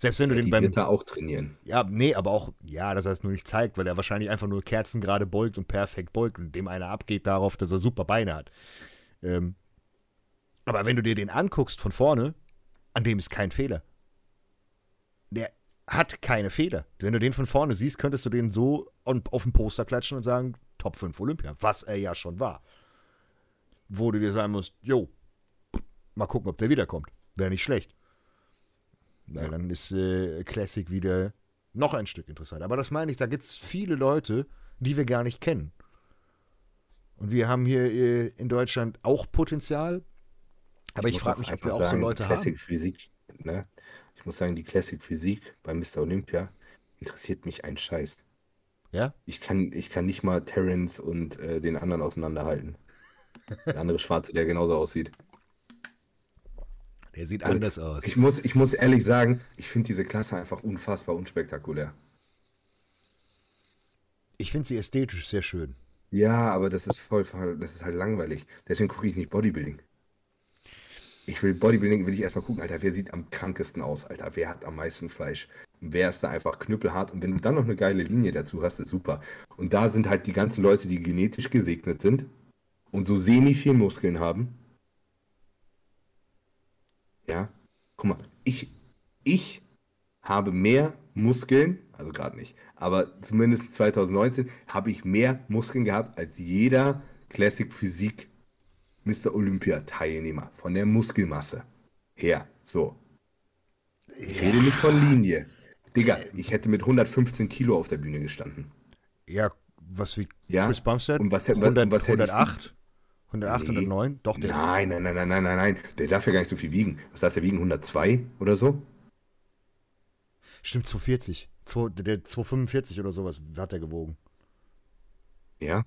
Selbst wenn du Ja, den die beim wird er auch trainieren. Ja, nee, aber auch, ja, dass er es nur nicht zeigt, weil er wahrscheinlich einfach nur Kerzen gerade beugt und perfekt beugt und dem einer abgeht darauf, dass er super Beine hat. Ähm, aber wenn du dir den anguckst von vorne, an dem ist kein Fehler. Der hat keine Fehler. Wenn du den von vorne siehst, könntest du den so on- auf den Poster klatschen und sagen, Top 5 Olympia, was er ja schon war. Wo du dir sagen musst, jo, mal gucken, ob der wiederkommt. Wäre nicht schlecht. Weil Ja. dann ist äh, Classic wieder noch ein Stück interessant. Aber das meine ich, da gibt es viele Leute, die wir gar nicht kennen. Und wir haben hier äh, in Deutschland auch Potenzial. Aber ich, muss frage mich, ob wir auch so sagen, Leute die haben. Classic Physik, ne? Ich muss sagen, die Classic Physik bei Mr. Olympia interessiert mich ein Scheiß. Ja? Ich kann, ich kann nicht mal Terrence und äh, den anderen auseinanderhalten. Der andere Schwarze, der genauso aussieht. Der sieht Also, anders aus. Ich muss, ich muss ehrlich sagen, ich finde diese Klasse einfach unfassbar unspektakulär. Ich finde sie ästhetisch sehr schön. Ja, aber das ist voll, voll- das ist halt langweilig. Deswegen gucke ich nicht Bodybuilding. Ich will Bodybuilding, will ich erstmal gucken, Alter, wer sieht am krankesten aus, Alter, wer hat am meisten Fleisch? Wer ist da einfach knüppelhart? Und wenn du dann noch eine geile Linie dazu hast, ist super. Und da sind halt die ganzen Leute, die genetisch gesegnet sind und so semi viel Muskeln haben. Ja, guck mal, ich, ich habe mehr Muskeln, also gerade nicht, aber zumindest 2019 habe ich mehr Muskeln gehabt als jeder Classic Physik Mr. Olympia Teilnehmer von der Muskelmasse her. So. Ich rede nicht von Linie. Digga, ich hätte mit 115 Kilo auf der Bühne gestanden. Ja, was wie Ja, Chris Bumstead? und was hätte- 100, was hätte ich- 108? 108, Nee. 109? Doch, der. Nein, nein, nein, nein, nein, nein, nein. Der darf ja gar nicht so viel wiegen. Was darf der wiegen? 102 oder so? Stimmt, 240. Zwei- Der 245 oder sowas hat er gewogen. Ja.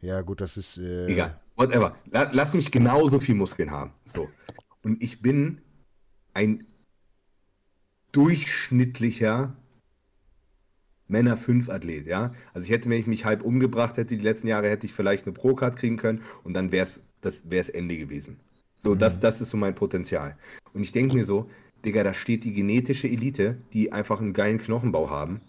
Ja, gut, das ist. Äh, Egal, whatever. La lass mich genauso viel Muskeln haben. So. Und ich bin ein durchschnittlicher Männer 5 Athlet, ja. Also ich hätte, wenn ich mich halb umgebracht hätte, die letzten Jahre, hätte ich vielleicht eine Pro-Card kriegen können und dann wäre es das wär's Ende gewesen. So, das, das ist so mein Potenzial. Und ich denke mir so, Digga, da steht die genetische Elite, die einfach einen geilen Knochenbau haben.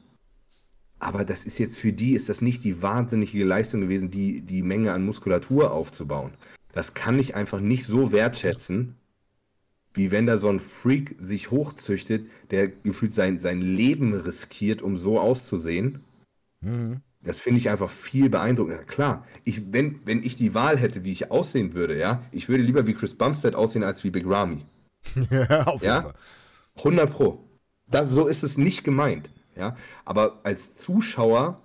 Aber das ist jetzt für die, ist das nicht die wahnsinnige Leistung gewesen, die, die Menge an Muskulatur aufzubauen. Das kann ich einfach nicht so wertschätzen, wie wenn da so ein Freak sich hochzüchtet, der gefühlt sein, sein Leben riskiert, um so auszusehen. Mhm. Das finde ich einfach viel beeindruckender. Klar, ich, wenn, wenn ich die Wahl hätte, wie ich aussehen würde, ja, ich würde lieber wie Chris Bumstead aussehen als wie Big Ramy. ja, auf Ja? jeden Fall. 100 Pro. Das, so ist es nicht gemeint. Ja? Aber als Zuschauer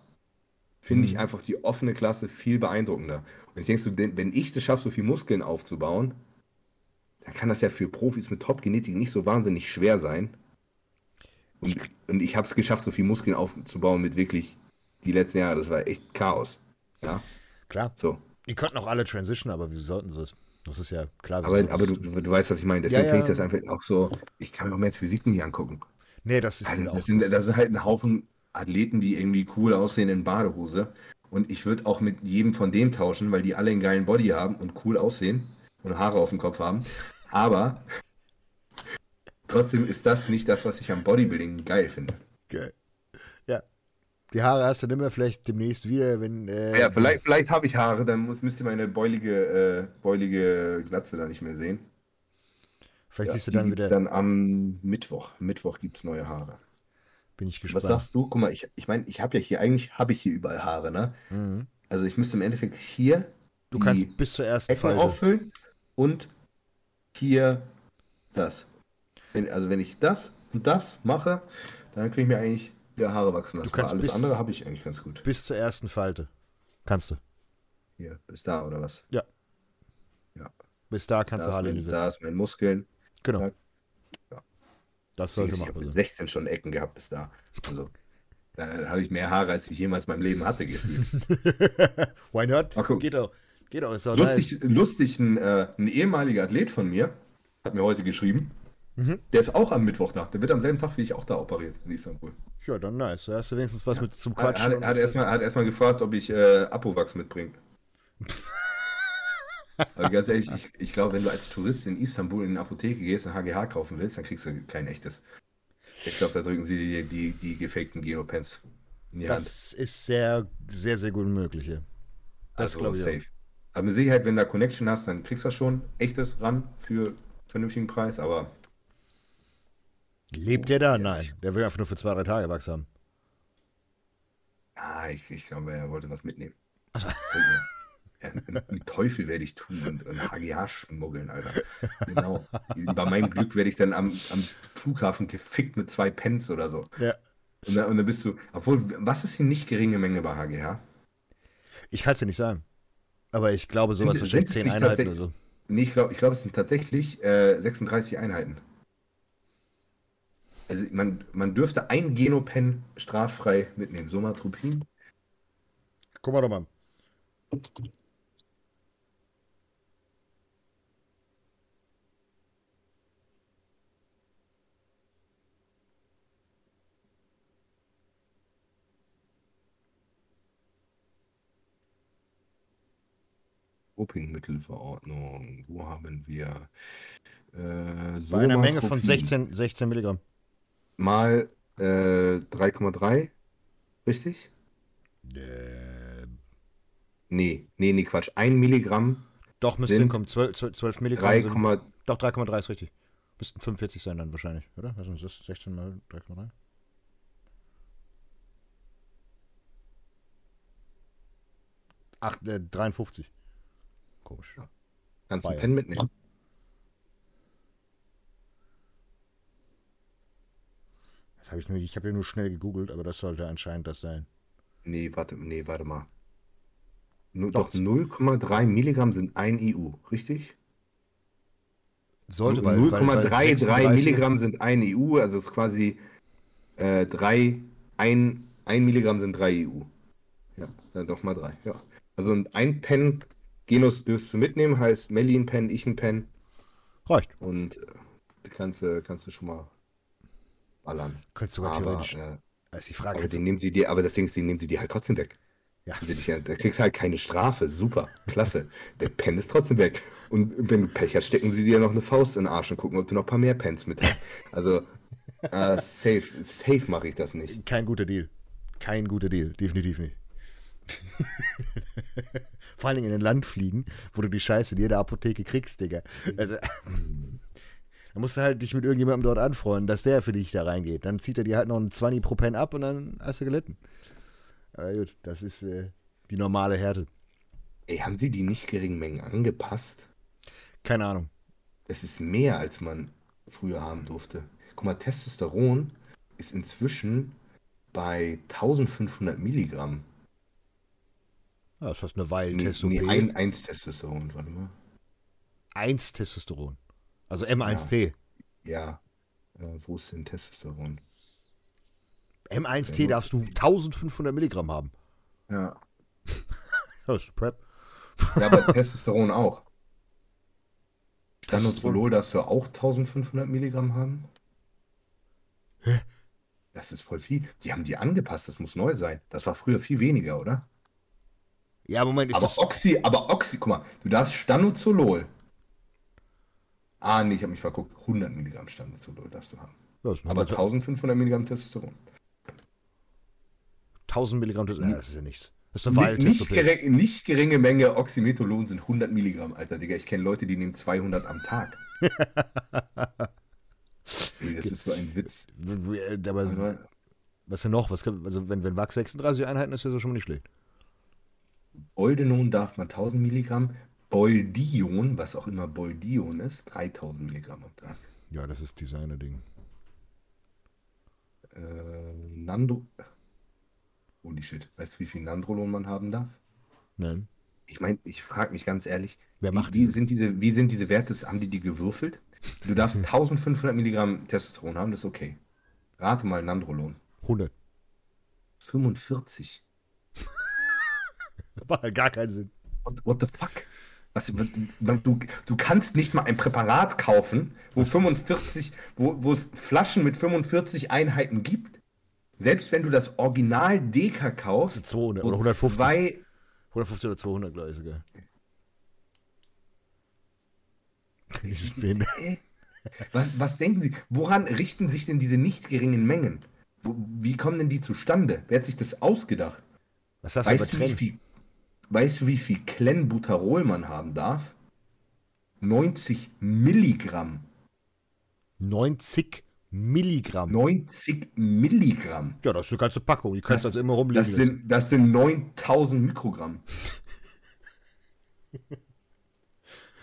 finde ich einfach die offene Klasse viel beeindruckender. Und ich denke so, wenn wenn ich das schaffe, so viel Muskeln aufzubauen, dann kann das ja für Profis mit Top-Genetik nicht so wahnsinnig schwer sein. Und, und ich habe es geschafft, so viel Muskeln aufzubauen mit wirklich die letzten Jahre. Das war echt Chaos. Ja, Klar. so. Die könnten auch alle transition, aber wie sollten sie es? Das ist ja klar. Aber, aber du, du du weißt, was ich meine. Deswegen Ja, finde ich ja. das einfach auch so, ich kann mir auch mehr als Physik nicht angucken. Nee, das ist Also, das, sind, das sind halt ein Haufen Athleten, die irgendwie cool aussehen in Badehose. Und ich würde auch mit jedem von dem tauschen, weil die alle einen geilen Body haben und cool aussehen und Haare auf dem Kopf haben. Aber trotzdem ist das nicht das, was ich am Bodybuilding geil finde. Geil. Ja. Die Haare hast du nicht mehr, vielleicht demnächst wieder, wenn. Äh, Ja, vielleicht, vielleicht habe ich Haare, dann muss, müsst ihr meine beulige, äh, beulige Glatze da nicht mehr sehen. Vielleicht Ja, siehst du dann wieder. dann am Mittwoch. Mittwoch gibt es neue Haare. bin ich Was gespannt. sagst du? Guck mal, ich, ich meine, ich habe ja hier, eigentlich habe ich hier überall Haare, ne? Mhm. Also ich müsste im Endeffekt hier Du die kannst bis zur ersten Ecken Falte. auffüllen und hier das. Wenn, also wenn ich das und das mache, dann kriege ich mir eigentlich wieder Haare wachsen lassen. Du kannst Aber alles bis- andere habe ich eigentlich ganz gut. Bis zur ersten Falte. Kannst du. Hier, bis da oder was? Bis da kannst Da du Haarlinie mein, da ist mein Muskeln. Genau. zack. Ja. Das sollte ich machbar habe sein. 16 schon Ecken gehabt bis da. Also da habe ich mehr Haare, als ich jemals in meinem Leben hatte, gefühlt. Why not? Gucken. Geht doch. Geht doch. Ist doch nice. Lustig, lustig ein, äh, ein ehemaliger Athlet von mir hat mir heute geschrieben. Mhm. Der ist auch am Mittwoch da. Der wird am selben Tag wie ich auch da operiert in Istanbul. Ja, dann nice. Da hast du wenigstens was mit zum Quatschen. hat, und- hat erstmal hat erstmal gefragt, ob ich äh, Apovax mitbringe. Aber ganz ehrlich, ich, ich glaube, wenn du als Tourist in Istanbul in eine Apotheke gehst und HGH kaufen willst, dann kriegst du kein echtes. Ich glaube, da drücken sie dir die, die gefakten Genopens in die Hand. das ist sehr, sehr, sehr gut möglich hier. Das Also glaube ich. safe. Aber mit Sicherheit, wenn du da Connection hast, dann kriegst du das schon echtes ran für vernünftigen Preis, aber. Lebt der da? Ja, Nein. Der will einfach nur für zwei, drei Tage Wachs haben. ah, ich, ich glaube, er wollte was mitnehmen. Also- Ja, einen, einen Teufel werde ich tun und, und HGH schmuggeln, Alter. Genau. Bei meinem Glück werde ich dann am, am Flughafen gefickt mit zwei Pence oder so. Ja. Und dann, und dann bist du, obwohl, was ist die nicht geringe Menge bei HGH? Ich kann es dir nicht sagen. Aber ich glaube, sowas Sind- zehn nicht Einheiten oder so. Nee, ich glaube, ich glaub, es sind tatsächlich äh, 36 Einheiten. Also man, man dürfte ein Genopen straffrei mitnehmen. Somatropin. Guck mal doch mal. Dopingmittelverordnung. Wo haben wir? Äh, Bei einer Menge von Somatropin 16, 16 Milligramm. Mal äh, 3,3. Richtig? Äh, Nee, nee, nee, Quatsch. Ein Milligramm, doch, müsste hinkommen. 12, 12, 12 Milligramm 3, sind. Doch, 3,3 ist richtig. Müssten 45 sein dann wahrscheinlich, oder? Das? 16 mal 3,3? Ach, äh, 53. Komisch. kannst du einen. Pen mitnehmen. Das habe ich nur, ich habe ja nur schnell gegoogelt, aber das sollte anscheinend das sein. Nee, warte, nee, warte mal. Nur, Doch. doch 0,3 Milligramm sind ein EU, richtig? Sollte, weil, weil, weil 0,33 36 Milligramm sind ein EU, also ist quasi äh, drei, ein, ein Milligramm sind drei EU. Ja, dann doch mal drei, ja. Also ein Pen Genus dürfst du mitnehmen, heißt Melli ein Pen, ich ein Pen Reicht. und äh, kannst, du- kannst du schon mal ballern. Könntest sogar Aber, theoretisch. äh, Das ist die Frage. aber den du- nehmen sie dir, aber das Ding ist, den nehmen sie dir halt trotzdem weg. Ja. Also da kriegst du halt keine Strafe. Super, klasse. Der Pen ist trotzdem weg. Und wenn du Pech hast, stecken sie dir noch eine Faust in den Arsch und gucken, ob du noch ein paar mehr Pens mit hast. Also, äh, safe, safe mache ich das nicht. Kein guter Deal. Kein guter Deal. Definitiv nicht. Vor allen Dingen in ein Land fliegen, wo du die Scheiße in jeder Apotheke kriegst, Digga. Also, da musst du halt dich mit irgendjemandem dort anfreunden, dass der für dich da reingeht. Dann zieht er dir halt noch einen 20 pro Pen ab und dann hast du gelitten. Aber gut, das ist äh, die normale Härte. Ey, haben sie die nicht geringen Mengen angepasst? Keine Ahnung. Das ist mehr, als man früher haben durfte. Guck mal, Testosteron ist inzwischen bei 1500 Milligramm. Ja, das heißt eine Weile Nee, Testo nee, ein, eins Testosteron, warte mal. 1 Testosteron. Also M1T. Ja. Äh, wo ist denn Testosteron? M1T Ja, darfst du 1500 Milligramm haben. Ja. Das ist Prep. Ja, aber Testosteron auch. Testosteron? Stanotrolol darfst du auch 1500 Milligramm haben? Hä? Das ist voll viel. Die haben die angepasst, das muss neu sein. Das war früher viel weniger, oder? Ja, Moment, ist aber das. Oxy, aber Oxy, guck mal, du darfst Stanozolol. Ah, nee, ich habe mich verguckt. 100 Milligramm Stanozolol darfst du haben. Aber aber 1500 Milligramm Testosteron. 1000 Milligramm Testosteron. Das ist ja nichts. Das ist eine Nicht, gering, nicht geringe Menge Oxymetholon sind 100 Milligramm, Alter, Digga. Ich kenne Leute, die nehmen 200 am Tag. Das ist so ein Witz. Aber Aber was denn noch? Was also wenn, wenn Wachs 36 Einheiten ist, ist das schon mal nicht schlecht. Boldenon darf man 1000 Milligramm. Boldion, was auch immer Boldion ist, 3000 Milligramm am Tag. Ja, das ist Designer-Ding. Äh, Nandro. Holy shit. Weißt du, wie viel Nandrolon man haben darf? Nein. Ich meine, ich frage mich ganz ehrlich, Wer wie, macht wie, diese? sind diese, wie sind diese Werte? Haben die die gewürfelt? Du darfst 1500 Milligramm Testosteron haben, das ist okay. Rate mal Nandrolon. 100. 45. War halt gar keinen Sinn. What, what the fuck? Was, du, du kannst nicht mal ein Präparat kaufen, wo 45, wo, wo es Flaschen mit 45 Einheiten gibt. Selbst wenn du das Original Deka kaufst, 200 wo oder 150. zwei 150 oder 200, glaube ich sogar. Bild. Was, was denken Sie? Woran richten sich denn diese nicht geringen Mengen? Wo, wie kommen denn die zustande? Wer hat sich das ausgedacht? Was hast du über Weißt du, wie Trend? viel, weißt du, wie viel Clenbuterol man haben darf? 90 Milligramm. 90 Milligramm. 90 Milligramm. Ja, das ist eine ganze Packung. Die kannst du Das- also immer rumliegen Das lassen. sind, das sind 9000 Mikrogramm.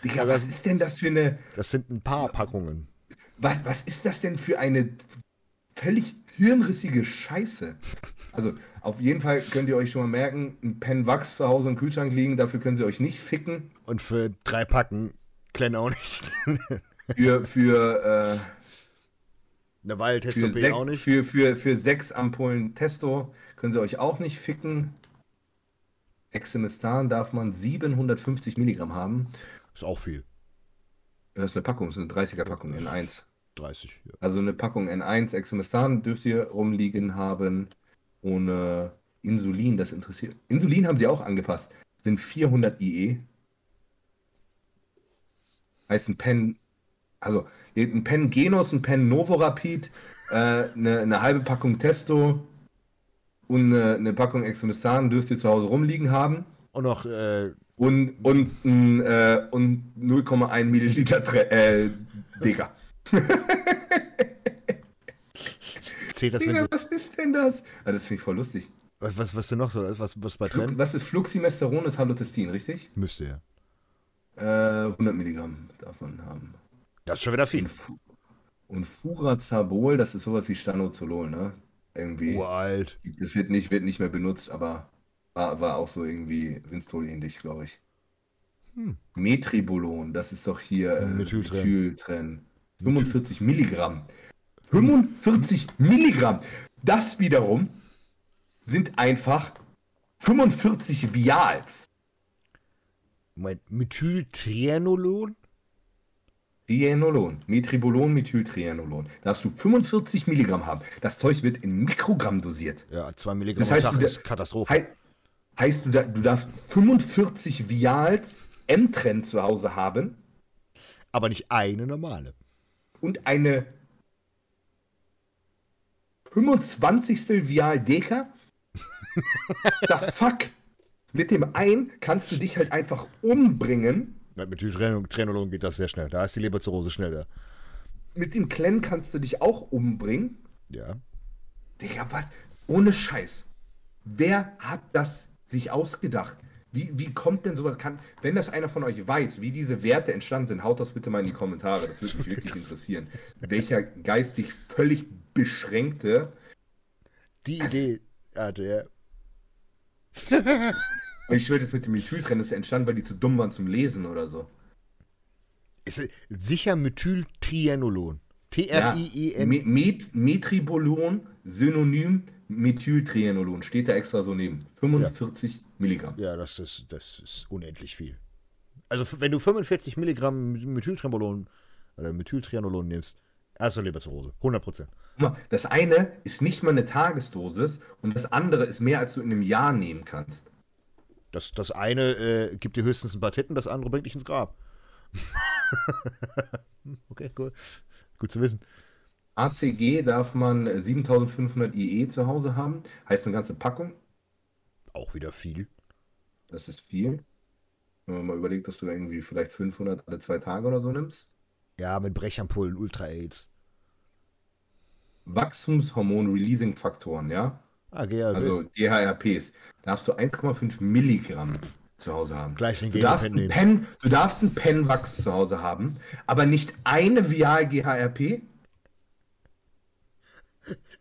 Digga, was ist denn das für eine. Das sind ein paar Packungen. Was, was ist das denn für eine völlig hirnrissige Scheiße? Also, auf jeden Fall könnt ihr euch schon mal merken, ein Pen Wachs zu Hause im Kühlschrank liegen, dafür können sie euch nicht ficken. Und für drei Packen Kleine auch nicht. Für, für, Eine äh, Waldtest für, OP sech, auch nicht. für, für, für sechs Ampullen Testo können sie euch auch nicht ficken. Exemistan darf man 750 Milligramm haben. Ist auch viel. Das ist eine Packung, das ist eine 30er Packung N1. 30. Ja. Also eine Packung N1 Exemistan dürft ihr rumliegen haben. Ohne Insulin, das interessiert. Insulin haben sie auch angepasst. Sind 400 IE. Heißt ein Pen, also ein Pen Genos, ein Pen Novorapid, äh, eine, eine halbe Packung Testo und eine, eine Packung Exemistan dürft ihr zu Hause rumliegen haben. Und noch, äh, Und, und, äh, und 0,1 Milliliter Tre äh, Digga. Zählt das, Digga, was ist denn das? Ah, das finde ich voll lustig. was, was, was denn noch so? Was, was bei Flu- Trend? Was ist Fluximesteron? Ist Halotestin, richtig? Müsste ja. Äh, 100 Milligramm man haben. Das ist schon wieder viel. Und, Fu und Furazabol, das ist sowas wie Stanozolol, ne? Irgendwie. Uralt. Das wird nicht, wird nicht mehr benutzt, aber war, war auch so irgendwie Winstol ähnlich, glaube ich. Hm. Metribolon, das ist doch hier äh, Methyltren. Methyltren. 45 Milligramm. 45 Milligramm. Das wiederum sind einfach 45 Vials. Moment, Methyltrianolon? Trianolon, Metribolon, Methyltrianolon. Da darfst du 45 Milligramm haben. Das Zeug wird in Mikrogramm dosiert. Ja, 2 Milligramm Das am heißt, Tag du, ist Katastrophe. Hei heißt, du, da, du darfst 45 Vials M-Trend zu Hause haben Aber nicht eine normale. Und eine 25. Vial Deka? The fuck? Mit dem einen kannst du dich halt einfach umbringen. Mit Methyltrianolon geht das sehr schnell. Da ist die Leberzirrhose schneller. Mit dem Klen kannst du dich auch umbringen. Ja. Digga, was? Ohne Scheiß. Wer hat das sich ausgedacht? Wie, wie kommt denn sowas? Kann, wenn das einer von euch weiß, wie diese Werte entstanden sind, haut das bitte mal in die Kommentare. Das würde mich wirklich interessieren. Welcher geistig völlig beschränkte. Die Idee hatte. Und ich schwöre, das mit dem Methyltrennen ist entstanden, weil die zu dumm waren zum Lesen oder so. Ist sicher Methyltrianolon. Ja, T-R-I-E-N. Met Metribolon, Synonym Methyltrianolon. Steht da extra so neben. 45 Milligramm. Ja, das ist, das ist unendlich viel. Also, wenn du 45 Milligramm Methyltrembolon oder Methyltrianolon nimmst, du Leberzirrhose. 100 Prozent. Das eine ist nicht mal eine Tagesdosis und das andere ist mehr, als du in einem Jahr nehmen kannst. Das, das eine äh, gibt dir höchstens ein paar Titten, das andere bringt dich ins Grab. okay, cool. Gut zu wissen. ACG darf man 7500 IE zu Hause haben. Heißt eine ganze Packung. Auch wieder viel. Das ist viel. Wenn man mal überlegt, dass du irgendwie vielleicht 500 alle zwei Tage oder so nimmst. Ja, mit Brechampullen, Ultra-Aids. Wachstumshormon-Releasing-Faktoren, ja? Ah, GHB. Also GHRPs. Darfst du 1,5 Milligramm zu Hause haben. Gleich den du darfst. Pen, du darfst ein Penwachs zu Hause haben, aber nicht eine Vial GHRP.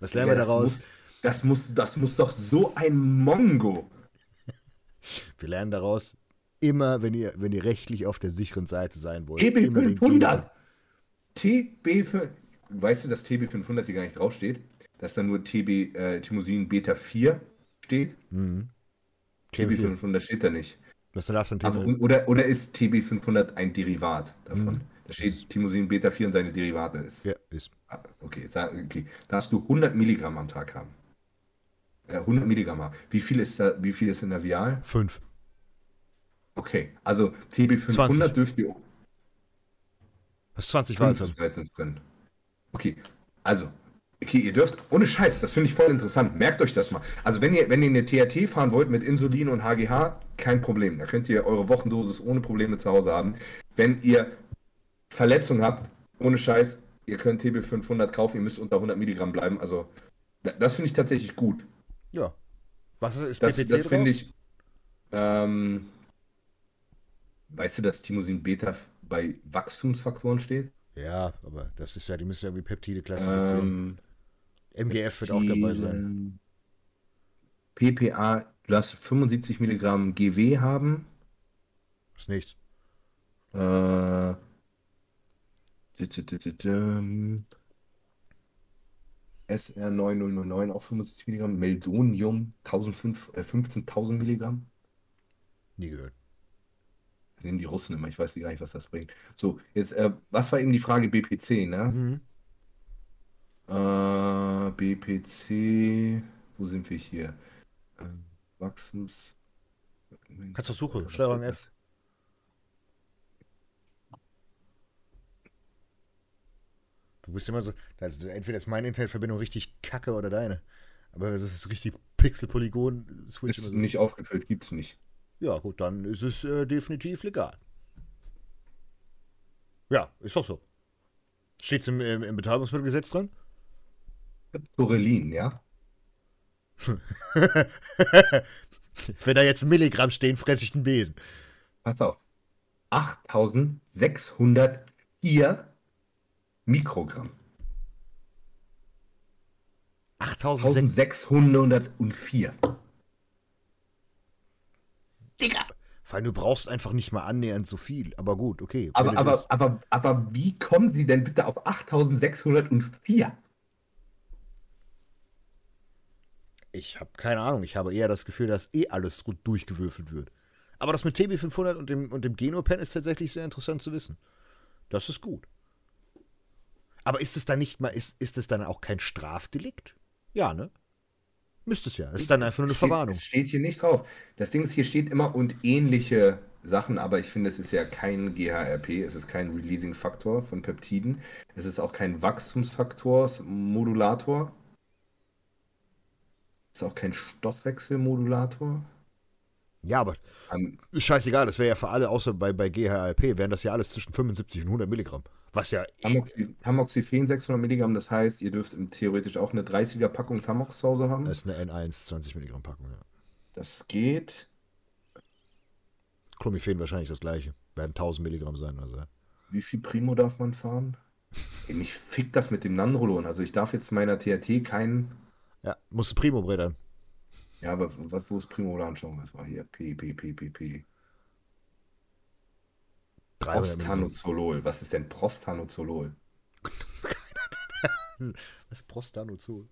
Was lernen wir das daraus? Muss, das, muss, das muss doch so ein Mongo. Wir lernen daraus, immer, wenn ihr, wenn ihr rechtlich auf der sicheren Seite sein wollt. TB immer den 500. TB 500. Weißt du, dass TB 500 hier gar nicht draufsteht? Dass da nur TB äh, Thymosin Beta 4 steht? Geno- TB TB4. 500 steht da nicht. Was darfst du Also, und- oder, oder ist TB500 ein Derivat davon? Mhm. Da steht Thymosin Beta 4 und seine Derivate ist. Ja, ist. Ah, Okay, okay. darfst du 100 Milligramm am Tag haben. Äh, 100 Milligramm haben. Wie viel ist da, wie viel ist in der Vial? Fünf. Okay, also TB500 20. dürft ihr Das ist 20 fünf Walzer. meistens drin. Okay, also, okay, ihr dürft, ohne Scheiß, das finde ich voll interessant. Merkt euch das mal. Also, wenn ihr, wenn ihr eine THT fahren wollt mit Insulin und HGH, kein Problem. Da könnt ihr eure Wochendosis ohne Probleme zu Hause haben. Wenn ihr Verletzungen habt, ohne Scheiß, ihr könnt TB500 kaufen, ihr müsst unter 100 Milligramm bleiben. Also, da- das finde ich tatsächlich gut. Ja. Was ist, ist Das, PPC das finde ich. Ähm, weißt du, dass Thymosin Beta bei Wachstumsfaktoren steht? Ja, aber das ist ja, die müssen ja irgendwie Peptide klassifizieren. Ähm, MGF wird auch dabei sein. PPA, du darfst 75 Milligramm GW haben. Ist nichts. Äh, SR9009 auch 75 Milligramm. Meldonium 1005, äh, 15.000 Milligramm. Nie gehört. Nehmen die Russen immer, ich weiß gar nicht, was das bringt. So, jetzt, äh, was war eben die Frage BPC, ne? Mhm. Äh, BPC, wo sind wir hier? Äh, Wachstums. Kannst du suchen, Steuerung F. Du bist immer so, also entweder ist meine Internetverbindung richtig kacke oder deine. Aber das ist richtig Pixel-Polygon. Switch Ist so. nicht aufgefüllt, gibt's nicht. Ja, gut, dann ist es äh, definitiv legal. Ja, ist doch so. Steht es im, im, im Betäubungsmittelgesetz drin? Torelin, ja? Wenn da jetzt Milligramm stehen, fresse ich den Besen. Pass auf. 8604 Mikrogramm. 8600. 1604. Digga! Weil du brauchst einfach nicht mal annähernd so viel. Aber gut, okay. Aber, aber, aber, aber wie kommen Sie denn bitte auf 8604? Ich habe keine Ahnung. Ich habe eher das Gefühl, dass eh alles gut durchgewürfelt wird. Aber das mit TB500 und dem, und dem Genopen ist tatsächlich sehr interessant zu wissen. Das ist gut. Aber ist es dann nicht mal, ist, ist es dann auch kein Strafdelikt? Ja, ne? Müsste es ja. Es ist dann einfach nur eine Steht- Verwarnung. Es steht hier nicht drauf. Das Ding ist, hier steht immer und ähnliche Sachen, aber ich finde, es ist ja kein GHRP, es ist kein Releasing-Faktor von Peptiden, es ist auch kein Wachstumsfaktors-Modulator, es ist auch kein Stoffwechselmodulator. Ja, aber Ähm, ist scheißegal. Das wäre ja für alle, außer bei, bei GHRP, wären das ja alles zwischen 75 und 100 Milligramm. Was ja. eh- Tamoxi Tamoxifen 600 Milligramm, das heißt, ihr dürft theoretisch auch eine 30er Packung Tamox zu Hause haben. Das ist eine N1 20 Milligramm Packung, ja. Das geht. Clomiphen wahrscheinlich das gleiche. Werden 1000 Milligramm sein. Also. Wie viel Primo darf man fahren? Ey, mich fickt das mit dem Nandrolon. Also ich darf jetzt meiner THT keinen. Ja, musst du Primo brettern. Ja, aber was, wo ist Primo oder anschauen? Das war hier P, P, P, P, P. 300 Milligramm. Prostanozolol. Was ist denn Prostanozolol? Was ist Prostanozol?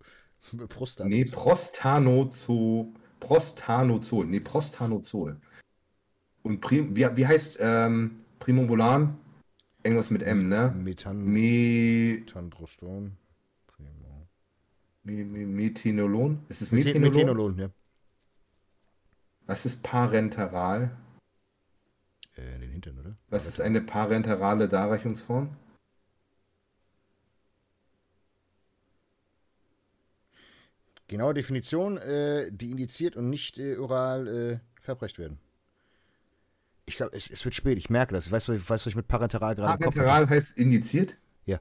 Prostanozol. Nee, Prostanozol. Prostanozol. Nee, Prostanozol. Und Prim, wie, wie heißt ähm, Primobolan? Irgendwas mit M, ne? Methan Me, Methandroston. Primo. Me, Me, Methenolon? Ist es Methenolon? Methenolon, ja. Was ist parenteral? Äh, den Hintern, oder? Was ist eine parenterale Darreichungsform? Genaue Definition, äh, die indiziert und nicht äh, oral äh, verabreicht werden. Ich glaube, es, es wird spät, ich merke das. Ich weiß, was ich, weiß, was ich mit parenteral gerade im Kopf habe. Parenteral heißt indiziert? Ja.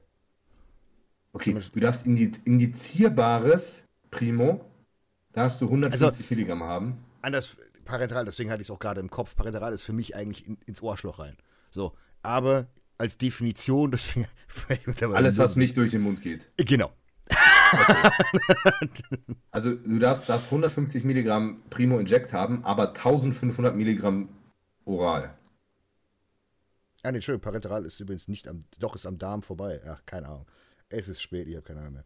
Okay, du darfst indi indizierbares Primo, darfst du 150 Also- Milligramm haben. Anders, parenteral, deswegen hatte ich es auch gerade im Kopf. Parenteral ist für mich eigentlich in, ins Ohrschloch rein. So, aber als Definition, deswegen. Alles, was nicht durch den Mund geht. Genau. Also du darfst, darfst 150 Milligramm Primo Inject haben, aber 1500 Milligramm oral. Ah, nee, Entschuldigung, parenteral ist übrigens nicht am, doch ist am Darm vorbei. Ach, keine Ahnung. Es ist spät, ich habe keine Ahnung mehr.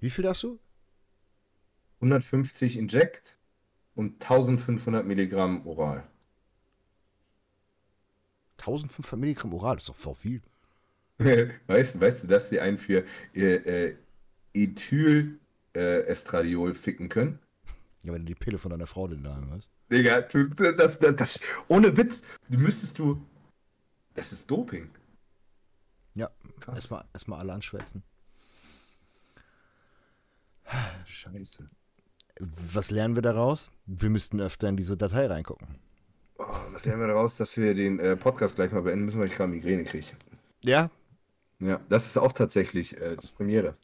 Wie viel darfst du? 150 Inject und 1500 Milligramm oral. 1500 Milligramm oral ist doch voll viel. weißt, weißt du, dass sie einen für äh, äh, Ethyl äh, Estradiol ficken können? Ja, wenn du die Pille von deiner Frau denn da hast. Digga, du, das, das, das, ohne Witz, du müsstest du. Das ist Doping. Ja, erstmal erst alle anschwätzen. Scheiße. Was lernen wir daraus? Wir müssten öfter in diese Datei reingucken. Oh, was lernen wir daraus, dass wir den äh, Podcast gleich mal beenden müssen, weil ich gerade Migräne kriege. Ja? Ja, das ist auch tatsächlich äh, das Premiere.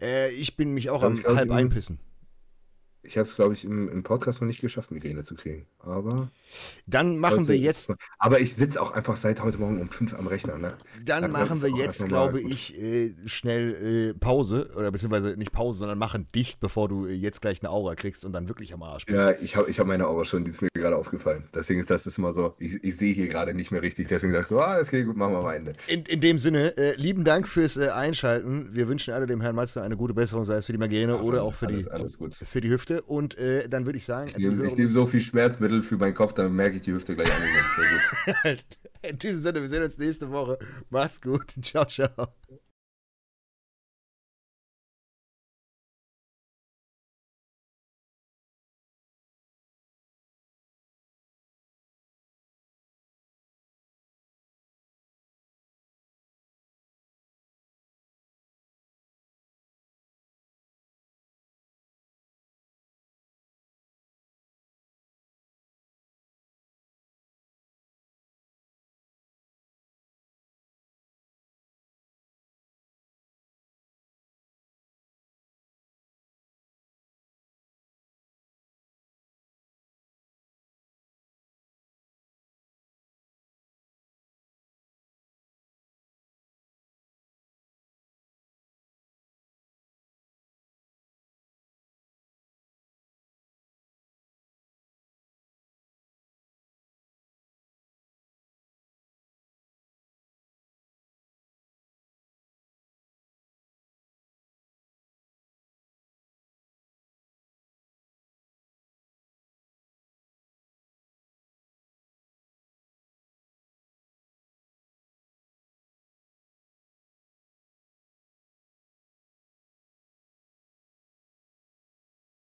Äh, ich bin mich auch Glaub am halb einpissen. Ich habe es, glaube ich, im, im Podcast noch nicht geschafft, Migräne zu kriegen. Aber. Dann machen wir ist- jetzt, Aber ich sitze auch einfach seit heute Morgen um fünf am Rechner, ne? dann dann machen ist wir jetzt, glaube gut. ich, äh, schnell äh, Pause. Oder beziehungsweise nicht Pause, sondern machen dicht, bevor du äh, jetzt gleich eine Aura kriegst und dann wirklich am Arsch bist. Ja, ich habe ich hab meine Aura schon, die ist mir gerade aufgefallen. Deswegen ist das ist immer so, ich, ich sehe hier gerade nicht mehr richtig. Deswegen sag ich so, ah, es geht gut, machen wir mal Ende. In, in dem Sinne, äh, lieben Dank fürs Einschalten. Wir wünschen alle dem Herrn Malzer eine gute Besserung, sei es für die Migräne oder alles, auch für alles, die, alles gut. für die Hüfte. Und äh, dann würde ich sagen, Ich wir nehme ich nehm uns- so viel Schmerzmittel für meinen Kopf, dann merke ich die Hüfte gleich gut. in diesem Sinne, wir sehen uns nächste Woche. Macht's gut. Ciao, ciao.